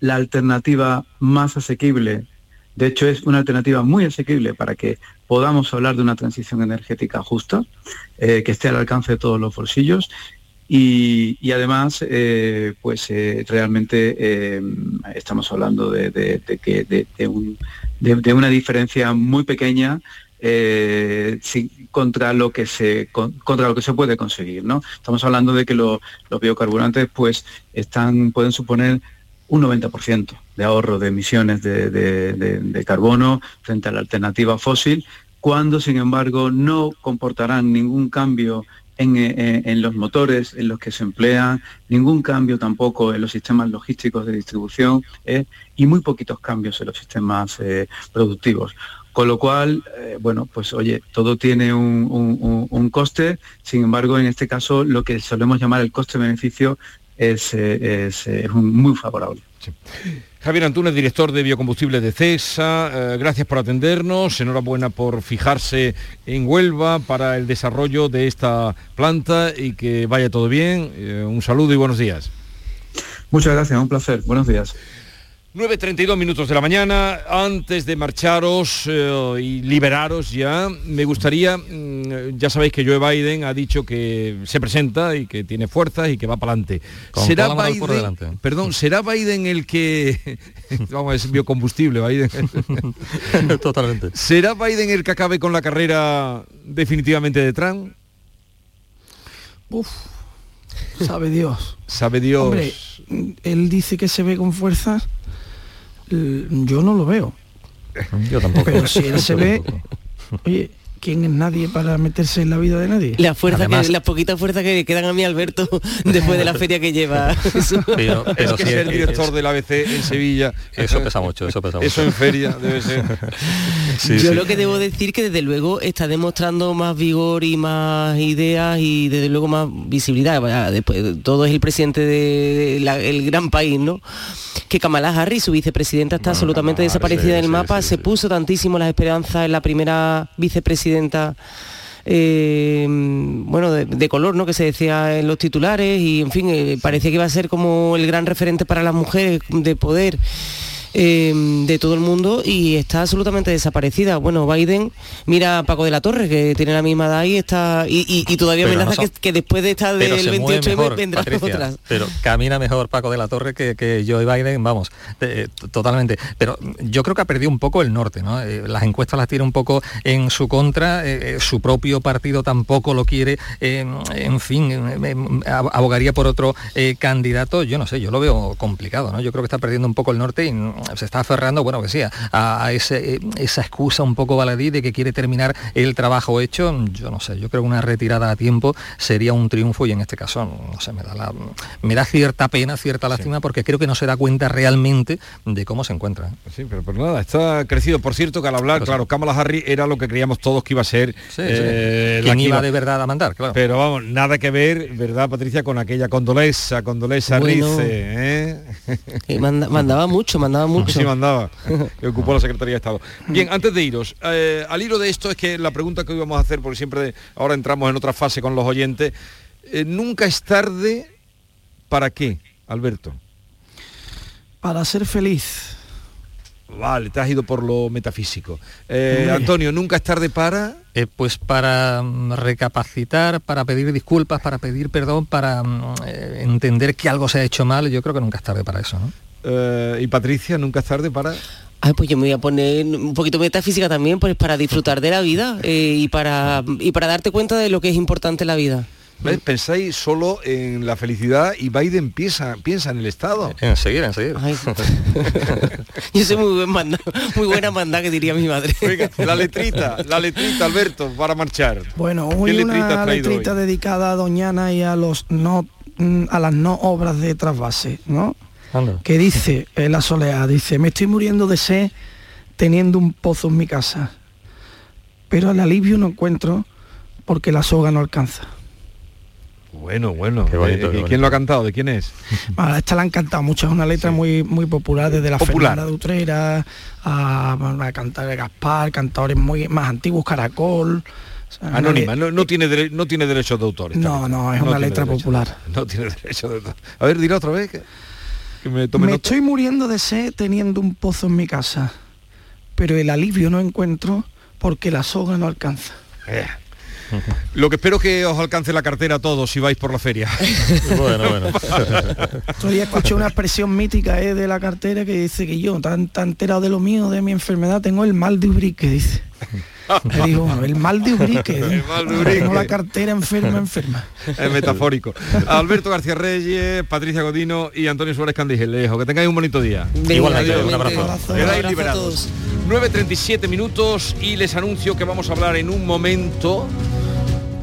la alternativa más asequible. De hecho, es una alternativa muy asequible para que podamos hablar de una transición energética justa, que esté al alcance de todos los bolsillos y, además, eh, pues eh, realmente eh, estamos hablando de, que, de, una diferencia muy pequeña contra lo que se contra lo que se puede conseguir no estamos hablando de que los biocarburantes pues están pueden suponer un 90% de ahorro de emisiones de, carbono frente a la alternativa fósil cuando sin embargo no comportarán ningún cambio eh, en, los motores en los que se emplean, ningún cambio tampoco en los sistemas logísticos de distribución eh, y muy poquitos cambios en los sistemas eh, productivos. Con lo cual, bueno, pues oye, todo tiene un, coste, sin embargo, en este caso lo que solemos llamar el coste-beneficio es, muy favorable. Javier Antunes, director de biocombustible de CESA, eh, gracias por atendernos, enhorabuena por fijarse en Huelva para el desarrollo de esta planta y que vaya todo bien. Eh, un saludo y buenos días. Muchas gracias, un placer. Buenos días. 9.32 minutos de la mañana, antes de marcharos eh, y liberaros ya, me gustaría, mm, ya sabéis que Joe Biden ha dicho que se presenta y que tiene fuerzas y que va para adelante. ¿Será Biden, perdón, ¿será Biden el que, vamos, es biocombustible Biden? Totalmente. ¿Será Biden el que acabe con la carrera definitivamente de Trump? Uf, sabe Dios. Sabe Dios. Hombre, él dice que se ve con fuerzas yo no lo veo. Yo tampoco. Pero si él se ve, oye, ¿quién es nadie para meterse en la vida de nadie? La fuerza que, las poquitas fuerzas que le quedan a mí Alberto después de la feria que lleva. Pero, es que ser director del ABC en Sevilla. Eso pesa mucho, eso pesa mucho. Eso en feria debe ser. Yo lo que debo decir que desde luego está demostrando más vigor y más ideas y desde luego más visibilidad. Después, todo es el presidente del gran país, ¿no? Que Kamala Harris, su vicepresidenta, está absolutamente desaparecida del mapa. Se puso tantísimo las esperanzas en la primera vicepresidenta. Eh, bueno, de, color, ¿no? Que se decía en los titulares y, en fin, eh, parecía que iba a ser como el gran referente para las mujeres de poder. Em, de todo el mundo y está absolutamente desaparecida. Bueno, Biden mira a Paco de la Torre, que tiene la misma edad y está y, todavía amenaza que, después de estar del 28 mejor, vendrá otras. Pero camina mejor Paco de la Torre que, que Joe Biden, vamos, eh, totalmente. Pero yo creo que ha perdido un poco el norte, ¿no? Eh, las encuestas las tiene un poco en su contra, eh, su propio partido tampoco lo quiere, en fin, abogaría por otro candidato, yo no sé, yo lo veo complicado, ¿no? Yo creo que está perdiendo un poco el norte y se está aferrando, bueno, que sea, a, ese, esa excusa un poco baladí de que quiere terminar el trabajo hecho. Yo no sé, yo creo que una retirada a tiempo sería un triunfo y en este caso, no sé, me da, la, me da cierta pena, cierta lástima, porque creo que no se da cuenta realmente de cómo se encuentra. Sí, pero por nada, está crecido. Por cierto, que al hablar, claro, Kamala Harris era lo que creíamos todos que iba a ser. Eh, ¿Quién iba de verdad a mandar? Claro. Pero vamos, nada que ver, ¿verdad, Patricia, con aquella condolesa, condolesa Rice? ¿eh? mandaba mucho, mandaba mucho. Sí, mandaba, que ocupó la Secretaría de Estado. Bien, antes de iros, eh, al hilo de esto es que la pregunta que hoy vamos a hacer, porque siempre ahora entramos en otra fase con los oyentes, eh, nunca es tarde para qué, Alberto. Para ser feliz. Vale, te has ido por lo metafísico. Eh, Antonio, ¿nunca es tarde para...? pues para mm, recapacitar, para pedir disculpas, para pedir perdón, para mm, entender que algo se ha hecho mal, yo creo que nunca es tarde para eso, ¿no? Eh, y Patricia, nunca es tarde para... Ay, pues yo me voy a poner un poquito metafísica también, pues para disfrutar de la vida eh, y, para, y para darte cuenta de lo que es importante en la vida. Pensáis solo en la felicidad y Biden piensa, piensa en el Estado. Enseguida, enseguida. yo soy muy, buen muy buena manda que diría mi madre. la letrita, la letrita, Alberto, para marchar. Bueno, hoy una letrita dedicada a Doñana y a los no mm, a las no obras de trasvase, ¿no? Que dice, eh, la soleá, dice, me estoy muriendo de sed teniendo un pozo en mi casa, pero el alivio no encuentro porque la soga no alcanza. Bueno, bueno. ¿De, quién lo ha cantado? ¿De quién es? esta la han cantado mucho, es una letra muy, muy popular, desde la popular. Fernanda de Utrera a, a cantar de Gaspar, cantadores muy más antiguos, Caracol. Anónima, no, tiene no tiene derechos de autor. No, no, es una letra popular. No tiene derechos de autor. A ver, dile otra vez. Que me, estoy muriendo de sed teniendo un pozo en mi casa, pero el alivio no encuentro porque la soga no alcanza. Eh. Lo que espero es que os alcance la cartera a todos si vais por la feria. bueno, bueno. Todavía escuché una expresión mítica eh, de la cartera que dice que yo, tan, tan enterado de lo mío, de mi enfermedad, tengo el mal de Ubrique, dice. el mal de Ubrique. el mal de Ubrique. Tengo la cartera enferma, enferma. Es metafórico. Alberto García Reyes, Patricia Godino y Antonio Suárez Candijelejo. Que tengáis un bonito día. Igual, un abrazo. Quedáis liberados. 9.37 minutos y les anuncio que vamos a hablar en un momento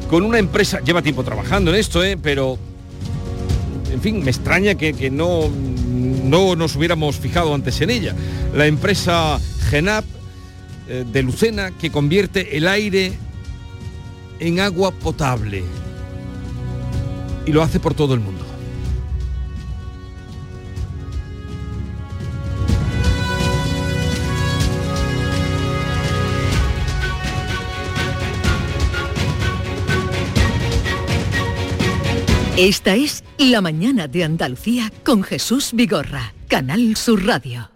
con una empresa, lleva tiempo trabajando en esto, ¿eh? pero en fin, me extraña que, no, no nos hubiéramos fijado antes en ella. La empresa Genap de Lucena que convierte el aire en agua potable y lo hace por todo el mundo. Esta es La Mañana de Andalucía con Jesús Vigorra, Canal Sur Radio.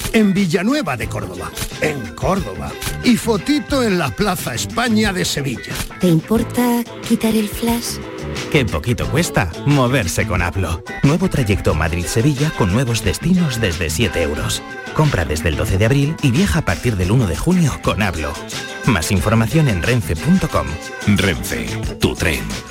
en Villanueva de Córdoba, en Córdoba y fotito en la Plaza España de Sevilla. ¿Te importa quitar el flash? Qué poquito cuesta moverse con Hablo. Nuevo trayecto Madrid-Sevilla con nuevos destinos desde 7 euros. Compra desde el 12 de abril y viaja a partir del 1 de junio con Hablo. Más información en renfe.com. Renfe, tu tren.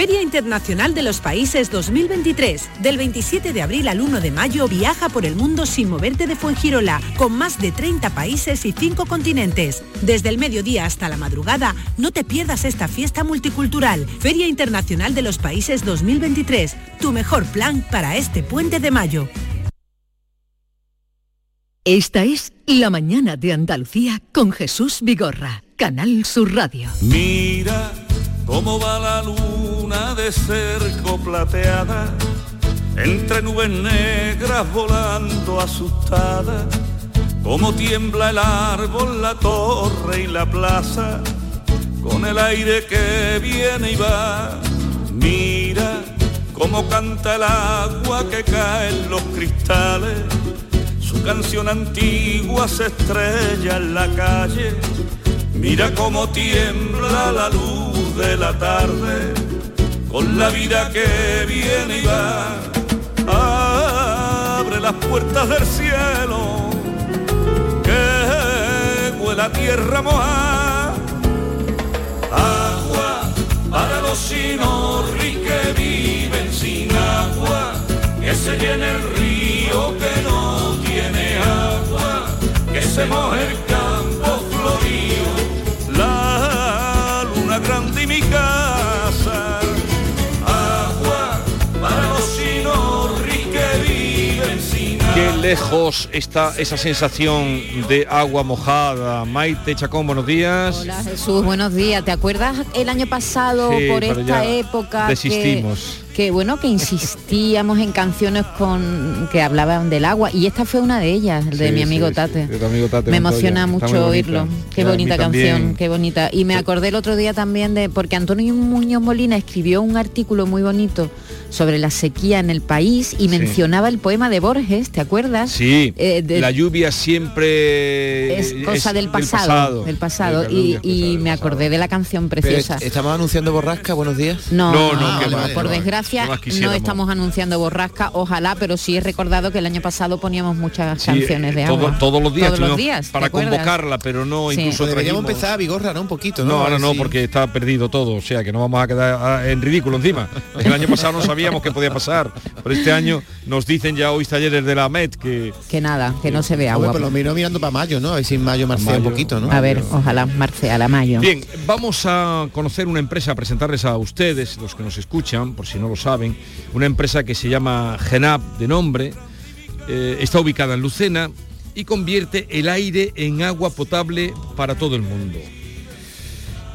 Feria Internacional de los Países 2023. Del 27 de abril al 1 de mayo viaja por el mundo sin moverte de Fuengirola, con más de 30 países y 5 continentes. Desde el mediodía hasta la madrugada, no te pierdas esta fiesta multicultural. Feria Internacional de los Países 2023. Tu mejor plan para este puente de mayo. Esta es La mañana de Andalucía con Jesús Vigorra, Canal Sur Radio. Mira cómo va la luna de cerco plateada, entre nubes negras volando asustada, cómo tiembla el árbol, la torre y la plaza, con el aire que viene y va. Mira cómo canta el agua que cae en los cristales, su canción antigua se estrella en la calle. Mira cómo tiembla la luz de la tarde con la vida que viene y va. Abre las puertas del cielo, que huele tierra mojada. Agua para los sinorri que viven sin agua, que se llene el río que no tiene agua, que se moje el campo florido, Qué lejos está esa sensación de agua mojada. Maite Chacón, buenos días. Hola Jesús, buenos días. ¿Te acuerdas el año pasado Sí, por esta época que- desistimos. Que, bueno que insistíamos en canciones con que hablaban del agua y esta fue una de ellas, el de Sí, mi amigo sí, Tate. sí, de tu amigo Tate me emociona mucho oírlo. Qué bonita también. canción, qué bonita. Y me acordé el otro día también de porque Antonio Muñoz Molina escribió un artículo muy bonito sobre la sequía en el país y Sí. mencionaba el poema de Borges, ¿te acuerdas? Sí, Eh, de- la lluvia siempre es cosa del pasado, del pasado, Del y, pasado, me acordé de la canción preciosa. Pero, ¿Estamos anunciando borrasca? Buenos días. No, No, no, por desgracia no estamos anunciando borrasca, ojalá, pero sí he recordado que el año pasado poníamos muchas Sí, canciones de todo- agua. todos los días, Todos los días, ¿te para convocarla, pero no Sí. incluso Pues deberíamos trajimos- empezar a Vigorra, ¿no? Un poquito, ¿no? No, ahora no, porque está perdido todo, o sea que no vamos a quedar ah, en ridículo encima. El año pasado no sabíamos qué podía pasar, pero este año nos dicen ya hoy talleres de la MET que Que nada, que no se ve agua. pues lo miro mirando para mayo, ¿no? A ver si en mayo marcea un poquito, ¿no? A ver, ojalá marce a mayo. Bien, vamos a conocer una empresa, a presentarles a ustedes, los que nos escuchan, por si no lo saben, una empresa que se llama Genap de nombre, eh, está ubicada en Lucena y convierte el aire en agua potable para todo el mundo.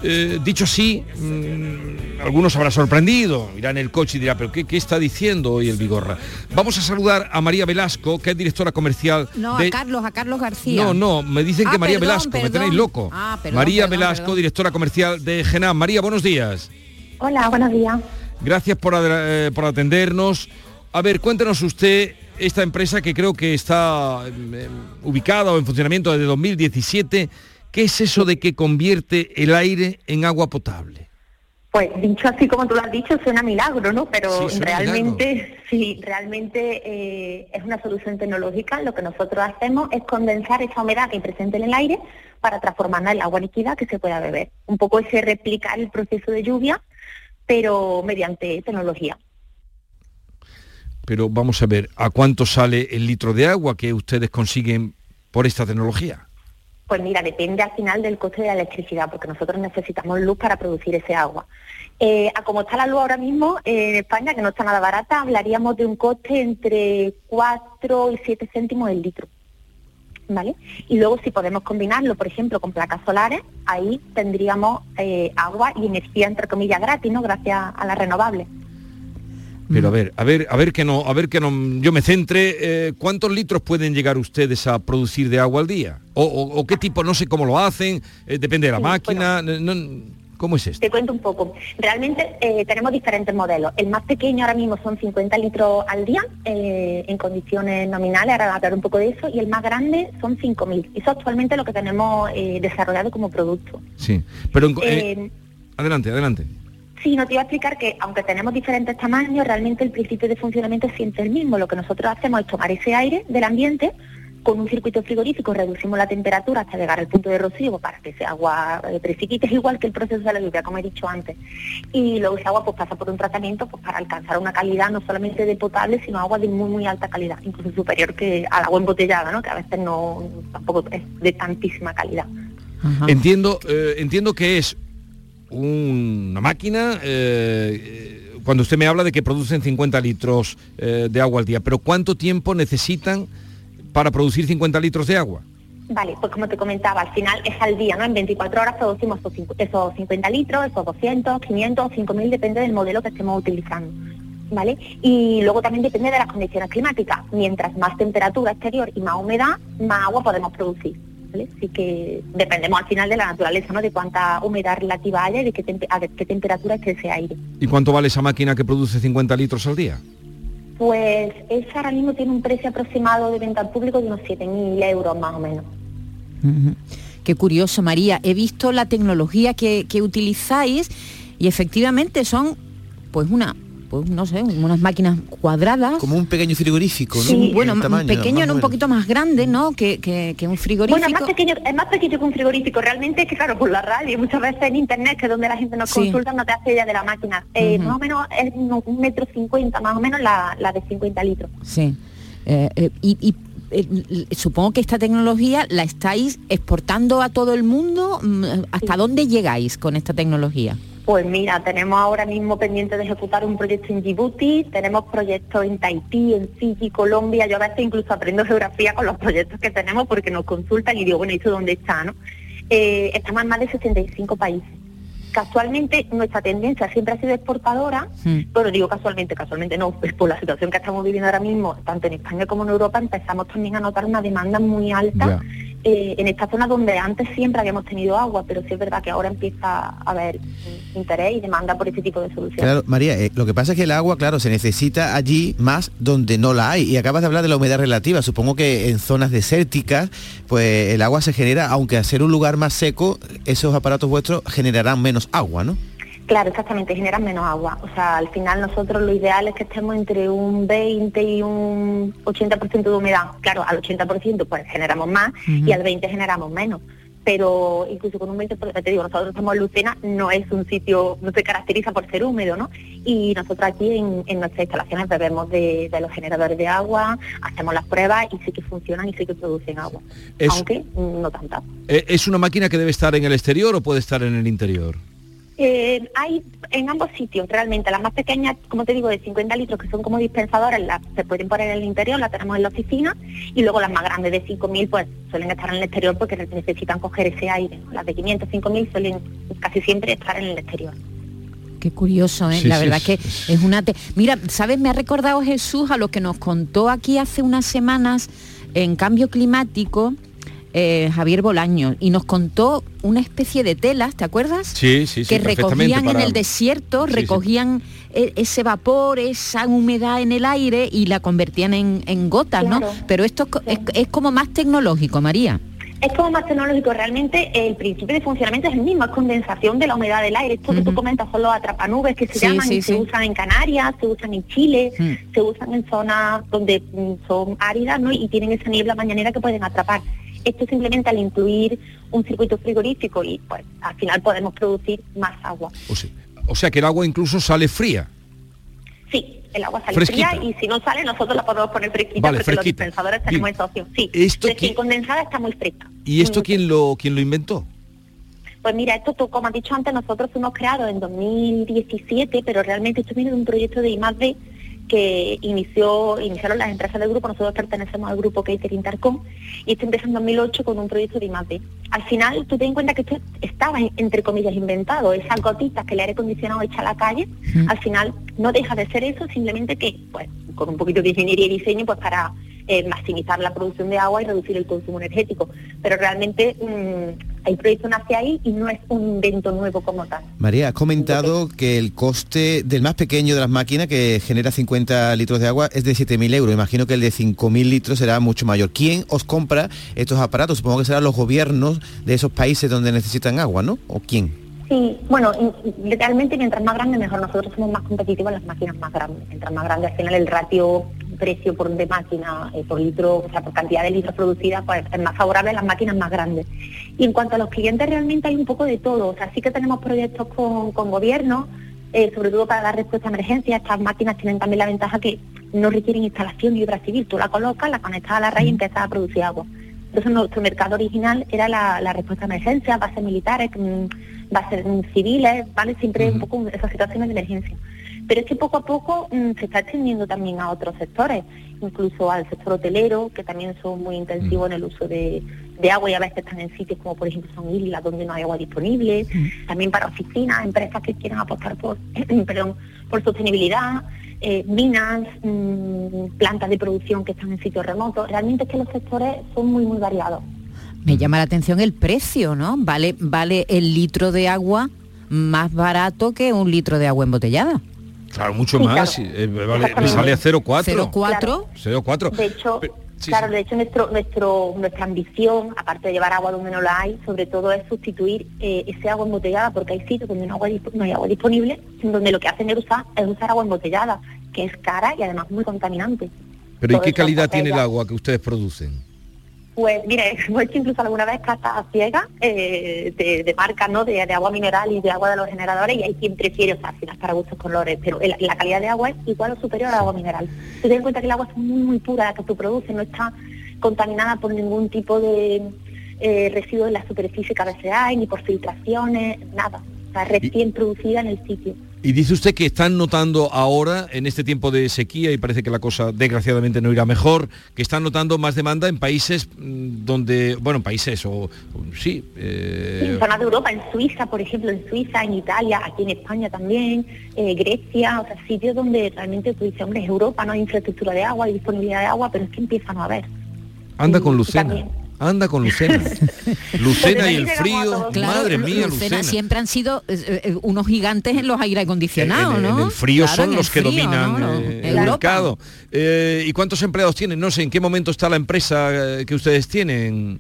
Eh, dicho así, mm, algunos habrá sorprendido, irá en el coche y dirá, pero ¿qué, qué está diciendo hoy el Vigorra? Vamos a saludar a María Velasco, que es directora comercial No, de... a Carlos, a Carlos García. No, no, me dicen que Ah, María perdón, Velasco, me tenéis loco. Ah, perdón, María perdón, Velasco, perdón. directora comercial de Genam. María, buenos días. Hola, buenos días. Gracias por, eh, por atendernos. A ver, cuéntenos usted esta empresa que creo que está eh, ubicada o en funcionamiento desde 2017. ¿Qué es eso de que convierte el aire en agua potable? Pues dicho así como tú lo has dicho, suena milagro, ¿no? Pero Sí, realmente, sí, realmente eh, es una solución tecnológica. Lo que nosotros hacemos es condensar esa humedad que hay presente en el aire para transformarla en agua líquida que se pueda beber. Un poco ese replicar el proceso de lluvia, pero mediante tecnología. Pero vamos a ver, ¿a cuánto sale el litro de agua que ustedes consiguen por esta tecnología? Pues mira, depende al final del coste de la electricidad, porque nosotros necesitamos luz para producir ese agua. Eh, a como está la luz ahora mismo eh, en España, que no está nada barata, hablaríamos de un coste entre 4 y 7 céntimos el litro. ¿Vale? Y luego si podemos combinarlo, por ejemplo, con placas solares, ahí tendríamos eh, agua y energía, entre comillas, gratis, ¿no? Gracias a las renovables. Pero a ver, a ver, a ver que no, a ver que no, yo me centre. eh, ¿Cuántos litros pueden llegar ustedes a producir de agua al día? O, o- o qué tipo, no sé cómo lo hacen, eh, depende de la Sí, máquina. no- no- ¿Cómo es esto? Te cuento un poco. Realmente eh, tenemos diferentes modelos. El más pequeño ahora mismo son 50 litros al día en condiciones nominales, ahora voy a hablar un poco de eso, y el más grande son 5.000. Eso actualmente es lo que tenemos desarrollado como producto. Sí, pero en- adelante, adelante. Sí, no te iba a explicar que aunque tenemos diferentes tamaños, realmente el principio de funcionamiento es siempre el mismo. Lo que nosotros hacemos es tomar ese aire del ambiente, con un circuito frigorífico reducimos la temperatura hasta llegar al punto de rocío para que ese agua eh, precipite, es igual que el proceso de la lluvia, como he dicho antes. Y luego ese agua pues pasa por un tratamiento pues para alcanzar una calidad no solamente de potable, sino agua de muy muy alta calidad, incluso superior que al agua embotellada, ¿no? que a veces no tampoco es de tantísima calidad. Entiendo, eh, entiendo que es una máquina, eh, cuando usted me habla de que producen 50 litros eh, de agua al día, pero ¿cuánto tiempo necesitan para producir 50 litros de agua? Vale, pues como te comentaba, al final es al día, ¿no? En 24 horas producimos esos 50 litros, esos 200, 500, 5000, depende del modelo que estemos utilizando. ¿Vale? Y luego también depende de las condiciones climáticas. Mientras más temperatura exterior y más humedad, más agua podemos producir. ¿Vale? Así que dependemos al final de la naturaleza, ¿no? De cuánta humedad relativa haya y de qué, tempe- a qué temperatura esté ese aire. ¿Y cuánto vale esa máquina que produce 50 litros al día? Pues esa ahora mismo tiene un precio aproximado de venta al público de unos 7.000 euros más o menos. Qué curioso, María. He visto la tecnología que, que utilizáis y efectivamente son, pues una, pues no sé, unas máquinas cuadradas. Como un pequeño frigorífico, ¿no? Sí, bueno, tamaño, pequeño, o un poquito más grande, ¿no? Que, que- que un frigorífico. Bueno, es más pequeño, es más pequeño que un frigorífico. Realmente es que, claro, por la radio y muchas veces en internet, que es donde la gente nos Sí. consulta, no te hace idea de la máquina. Eh. Más o menos es un metro cincuenta, más o menos la, la de 50 litros. Sí. Eh, eh, y supongo que esta tecnología la estáis exportando a todo el mundo. Mm, ¿Hasta dónde llegáis con esta tecnología? Pues mira, tenemos ahora mismo pendiente de ejecutar un proyecto en Djibouti, tenemos proyectos en Tahití, en Fiji, Colombia. Yo a veces incluso aprendo geografía con los proyectos que tenemos porque nos consultan y digo, bueno, ¿y eso dónde está? no? Eh, estamos en más de 65 países. Casualmente nuestra tendencia siempre ha sido exportadora, pero digo casualmente, casualmente no, pues por la situación que estamos viviendo ahora mismo, tanto en España como en Europa, empezamos también a notar una demanda muy alta eh, en esta zona donde antes siempre habíamos tenido agua, pero sí es verdad que ahora empieza a haber interés y demanda por ese tipo de soluciones. Claro, María, eh, lo que pasa es que el agua, claro, se necesita allí más donde no la hay. Y acabas de hablar de la humedad relativa. Supongo que en zonas desérticas, pues el agua se genera, aunque ser un lugar más seco, esos aparatos vuestros generarán menos agua, ¿no? Claro, exactamente, generan menos agua. O sea, al final nosotros lo ideal es que estemos entre un 20 y un 80% de humedad. Claro, al 80% pues generamos más y al 20 generamos menos. Pero incluso con un 20%, te digo, nosotros estamos en Lucena, no es un sitio, no se caracteriza por ser húmedo, ¿no? Y nosotros aquí en, en nuestras instalaciones bebemos de, de los generadores de agua, hacemos las pruebas y sí que funcionan y sí que producen agua. Es- Aunque mm, no tanta. Eh, ¿Es una máquina que debe estar en el exterior o puede estar en el interior? Eh, hay en ambos sitios, realmente. Las más pequeñas, como te digo, de 50 litros, que son como dispensadoras, las se pueden poner en el interior, las tenemos en la oficina. Y luego las más grandes de 5.000, pues suelen estar en el exterior porque necesitan coger ese aire. ¿no? Las de 500, 5.000 suelen casi siempre estar en el exterior. Qué curioso, ¿eh? Sí, la sí, verdad es- que es una... te- Mira, ¿sabes? Me ha recordado Jesús a lo que nos contó aquí hace unas semanas en cambio climático. Eh, Javier Bolaño, y nos contó una especie de telas, ¿te acuerdas? Sí, sí, sí. que recogían en el desierto, Sí, recogían e- ese vapor, esa humedad en el aire y la convertían en, en gotas, ¿no? Pero esto es co- es, es como más tecnológico, María. Es como más tecnológico, realmente el principio de funcionamiento es el mismo, es condensación de la humedad del aire. Esto que tú comentas son los atrapanubes que se Sí, llaman sí, y se sí. usan en Canarias, se usan en Chile, se usan en zonas donde mm, son áridas ¿no? y tienen esa niebla mañanera que pueden atrapar. Esto simplemente al incluir un circuito frigorífico y pues al final podemos producir más agua. O sea, o sea que el agua incluso sale fría. Sí, el agua sale Fresquita. fría y si no sale nosotros la podemos poner fresquita Vale, porque fresquita. los dispensadores tenemos esa opción. Sí, ¿Esto recién condensada está muy fresca. ¿Y esto quién lo, quién lo inventó? Pues mira, esto tú, como has dicho antes, nosotros fuimos creados en 2017, pero realmente esto viene de un proyecto de I+.D. que inició, iniciaron las empresas del grupo, nosotros pertenecemos al grupo Catering Tarcom, y esto empezó en 2008 con un proyecto de I+.D. Al final, tú ten en cuenta que esto estaba, entre comillas, inventado, esas gotitas que el aire acondicionado echa a la calle, al final no deja de ser eso, simplemente que, pues, con un poquito de ingeniería y diseño, pues para eh, maximizar la producción de agua y reducir el consumo energético. Pero realmente mm, el proyecto nace ahí y no es un invento nuevo como tal. María, has comentado que el coste del más pequeño de las máquinas, que genera 50 litros de agua, es de 7.000 euros. Imagino que el de 5.000 litros será mucho mayor. ¿Quién os compra estos aparatos? Supongo que serán los gobiernos de esos países donde necesitan agua, ¿no? ¿O quién? Sí, bueno, literalmente mientras más grande mejor. Nosotros somos más competitivos en las máquinas más grandes. Mientras más grande al final el ratio precio por de máquina, eh, por litro, o sea, por cantidad de litros producida, pues es más favorable en las máquinas más grandes. Y en cuanto a los clientes realmente hay un poco de todo. O sea, sí que tenemos proyectos con, con gobierno, eh, sobre todo para dar respuesta a emergencias. Estas máquinas tienen también la ventaja que no requieren instalación y obra civil. Tú la colocas, la conectas a la red y empiezas a producir agua. Entonces nuestro mercado original era la, la respuesta a emergencias, bases militares, mm, bases mm, civiles, ¿vale? Siempre un poco esas situaciones de emergencia. Pero es que poco a poco mm, se está extendiendo también a otros sectores, incluso al sector hotelero, que también son muy intensivos en el uso de, de agua y a veces están en sitios como por ejemplo son islas donde no hay agua disponible, también para oficinas, empresas que quieran apostar por, perdón, por sostenibilidad, eh, minas, mm, plantas de producción que están en sitios remotos. Realmente es que los sectores son muy, muy variados. Me llama la atención el precio, ¿no? Vale, vale el litro de agua más barato que un litro de agua embotellada. Claro, mucho Sí, más. claro. eh, vale, Exactamente. sale a 0,4. 0,4. 0,4. De hecho, claro, de hecho nuestro, nuestro, nuestra ambición, aparte de llevar agua donde no la hay, sobre todo es sustituir eh, ese agua embotellada, porque hay sitios donde no, agua disp- no hay agua disponible, donde lo que hacen es usar, es usar agua embotellada, que es cara y además muy contaminante. Pero ¿y qué calidad tiene el agua que ustedes producen? Pues mire, hemos hecho incluso alguna vez catas ciegas eh, de, de marca, ¿no? De, de agua mineral y de agua de los generadores y hay quien prefiere, final para gustos colores, pero el- la calidad de agua es igual o superior al agua mineral. Tú ten en cuenta que el agua es muy, muy pura, la que tú produces, no está contaminada por ningún tipo de eh, residuos en la superficie que a veces hay, ni por filtraciones, nada. O sea, recién producida en el sitio. Y dice usted que están notando ahora, en este tiempo de sequía, y parece que la cosa desgraciadamente no irá mejor, que están notando más demanda en países mm, donde, bueno, países o, o- sí, Sí, eh, en zonas de Europa, en Suiza, por ejemplo, en Suiza, en Italia, aquí en España también, eh, Grecia, o sea, sitios donde realmente tú dices, hombre, es Europa, no hay infraestructura de agua, hay disponibilidad de agua, pero es que empieza a haber. anda con Lucena. también. Anda con Lucena. Lucena y el frío. Claro, Madre mía, Lucena Lucena. siempre han sido eh, eh, unos gigantes en los aire acondicionados, en, en ¿no? el frío Claro, son el los que dominan ¿no? No, eh, el mercado. Eh, ¿Y cuántos empleados tienen? No sé, ¿en qué momento está la empresa que ustedes tienen?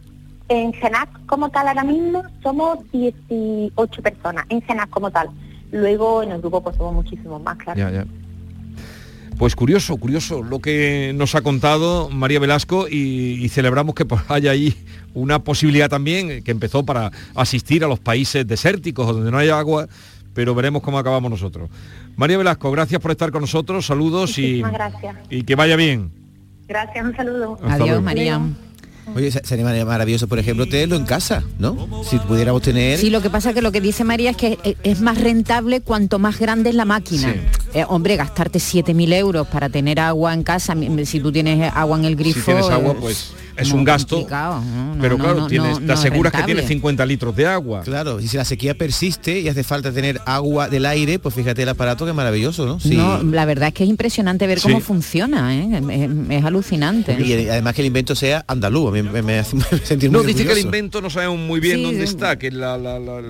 En Genac como tal ahora mismo somos 18 personas, en Genac como tal. Luego en el grupo pues somos muchísimos más, claro. Ya, ya. Pues curioso, curioso lo que nos ha contado María Velasco y, y celebramos que pues, haya ahí una posibilidad también eh, que empezó para asistir a los países desérticos donde no hay agua, pero veremos cómo acabamos nosotros. María Velasco, gracias por estar con nosotros, saludos y, Muchísimas gracias. y que vaya bien. Gracias, un saludo. Hasta Adiós, luego. María. Oye, se- sería mar- maravilloso, por ejemplo, tenerlo en casa, ¿no? Si pudiéramos tener... Sí, lo que pasa es que lo que dice María es que e- es más rentable cuanto más grande es la máquina. eh, hombre, gastarte 7.000 euros para tener agua en casa, si tú tienes agua en el grifo... si tienes agua, es pues es muy un gasto. ¿no? No, pero no, claro, no, tienes, no, te no aseguras que tienes 50 litros de agua. Claro, y si la sequía persiste y hace falta tener agua del aire, pues fíjate el aparato que es maravilloso, ¿no? Sí. No, la verdad es que es impresionante ver Sí. cómo funciona, ¿eh? es, es alucinante. Y además que el invento sea andaluz, a mí me, me hace sentir No, muy dice que el invento no sabemos muy bien Sí, dónde sí. está, que la- la- la-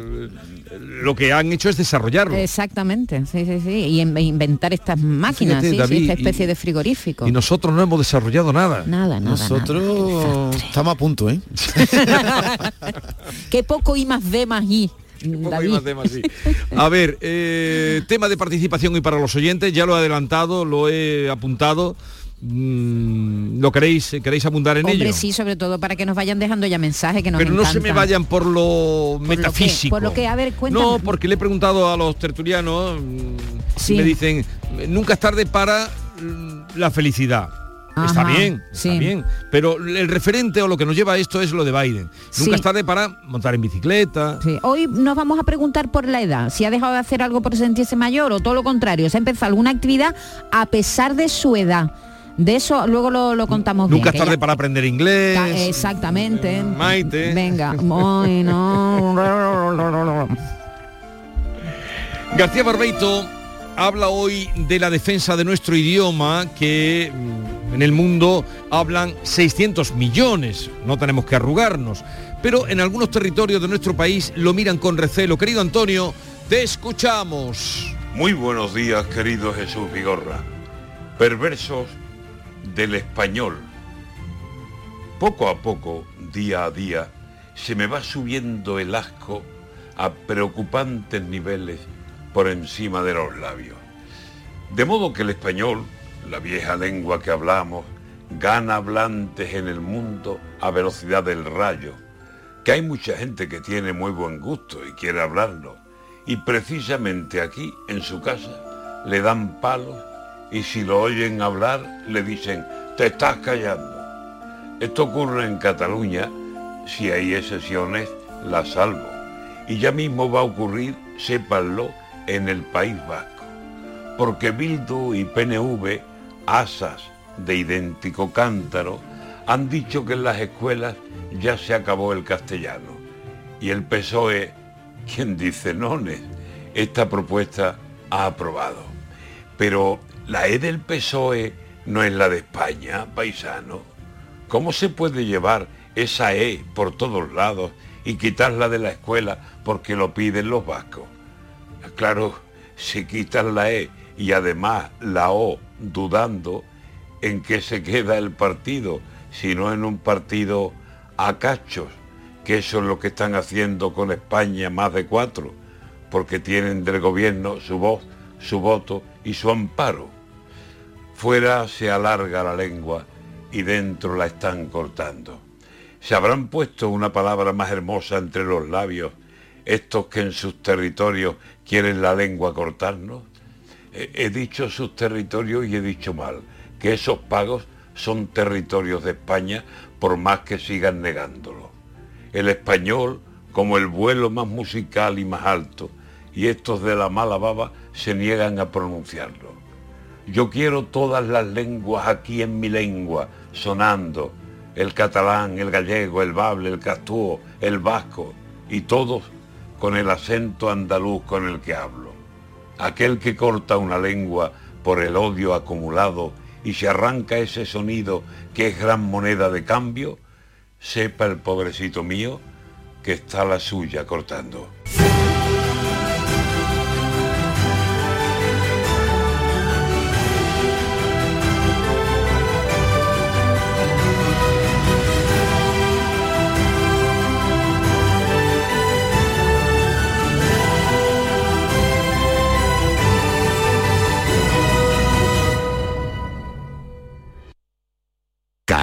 lo que han hecho es desarrollarlo. Exactamente, sí, sí, sí. Y in- inventar estas máquinas, Fíjate, sí, sí, David, esta y- especie de frigorífico. Y nosotros no hemos desarrollado nada. Nada, nada, Nosotros estamos a punto, ¿eh? Qué poco I más D más I. poco David. I más D más I. A ver, eh, tema de participación hoy para los oyentes, ya lo he adelantado, lo he apuntado. Mm, ¿Lo queréis, queréis abundar en Hombre, ello? sí, sobre todo para que nos vayan dejando ya mensajes que nos Pero no se me vayan por lo metafísico. Por lo que, a ver, cuéntame. No, porque le he preguntado a los tertulianos mm, Sí. y me dicen, nunca es tarde para mm, la felicidad. Está Ajá, bien, está sí. bien. Pero el referente o lo que nos lleva a esto es lo de Biden. Sí. Nunca es tarde para montar en bicicleta. Sí, Hoy nos vamos a preguntar por la edad, si ha dejado de hacer algo por sentirse mayor o todo lo contrario, si ha empezado alguna actividad a pesar de su edad. De eso luego lo, lo contamos Nunca bien. es tarde ya- para aprender inglés. Ta- Exactamente. Maite. Venga. Ay, no. García Barbeito habla hoy de la defensa de nuestro idioma que mm, en el mundo hablan 600 millones, no tenemos que arrugarnos, pero en algunos territorios de nuestro país lo miran con recelo. Querido Antonio, te escuchamos. Muy buenos días, querido Jesús Vigorra. Perversos del español. Poco a poco, día a día, se me va subiendo el asco a preocupantes niveles por encima de los labios. De modo que el español, la vieja lengua que hablamos, gana hablantes en el mundo a velocidad del rayo, que hay mucha gente que tiene muy buen gusto y quiere hablarlo, y precisamente aquí, en su casa, le dan palos y si lo oyen hablar, le dicen, te estás callando. Esto ocurre en Cataluña, si hay excepciones, las salvo. Y ya mismo va a ocurrir, sépanlo, en el País Vasco. Porque Bildu y PNV, asas de idéntico cántaro, han dicho que en las escuelas ya se acabó el castellano. Y el PSOE, quien dice nones, esta propuesta ha aprobado. Pero la E del PSOE no es la de España, paisano. ¿Cómo se puede llevar esa E por todos lados y quitarla de la escuela porque lo piden los vascos? Claro, si quitas la E y además la O dudando, ¿en qué se queda el partido? Si no en un partido a cachos, que eso es lo que están haciendo con España más de cuatro, porque tienen del gobierno su voz, su voto y su amparo. Fuera se alarga la lengua y dentro la están cortando. ¿Se habrán puesto una palabra más hermosa entre los labios estos que en sus territorios quieren la lengua cortarnos? He, dicho sus territorios y he dicho mal, que esos pagos son territorios de España por más que sigan negándolo. El español como el vuelo más musical y más alto, y estos de la mala baba se niegan a pronunciarlo. Yo quiero todas las lenguas aquí en mi lengua, sonando, el catalán, el gallego, el bable, el castúo, el vasco, y todos con el acento andaluz con el que hablo. Aquel que corta una lengua por el odio acumulado y se arranca ese sonido que es gran moneda de cambio, sepa el pobrecito mío que está la suya cortando.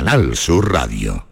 Canal Sur Radio.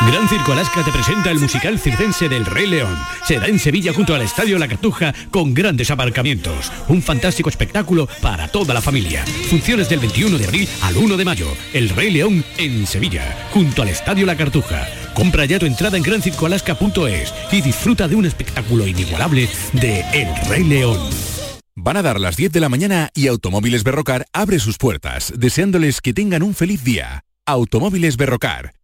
Gran Circo Alaska te presenta el musical circense del Rey León. Será en Sevilla junto al Estadio La Cartuja con grandes aparcamientos. Un fantástico espectáculo para toda la familia. Funciones del 21 de abril al 1 de mayo. El Rey León en Sevilla, junto al Estadio La Cartuja. Compra ya tu entrada en grancircoalaska.es y disfruta de un espectáculo inigualable de El Rey León. Van a dar las 10 de la mañana y Automóviles Berrocar abre sus puertas, deseándoles que tengan un feliz día. Automóviles Berrocar,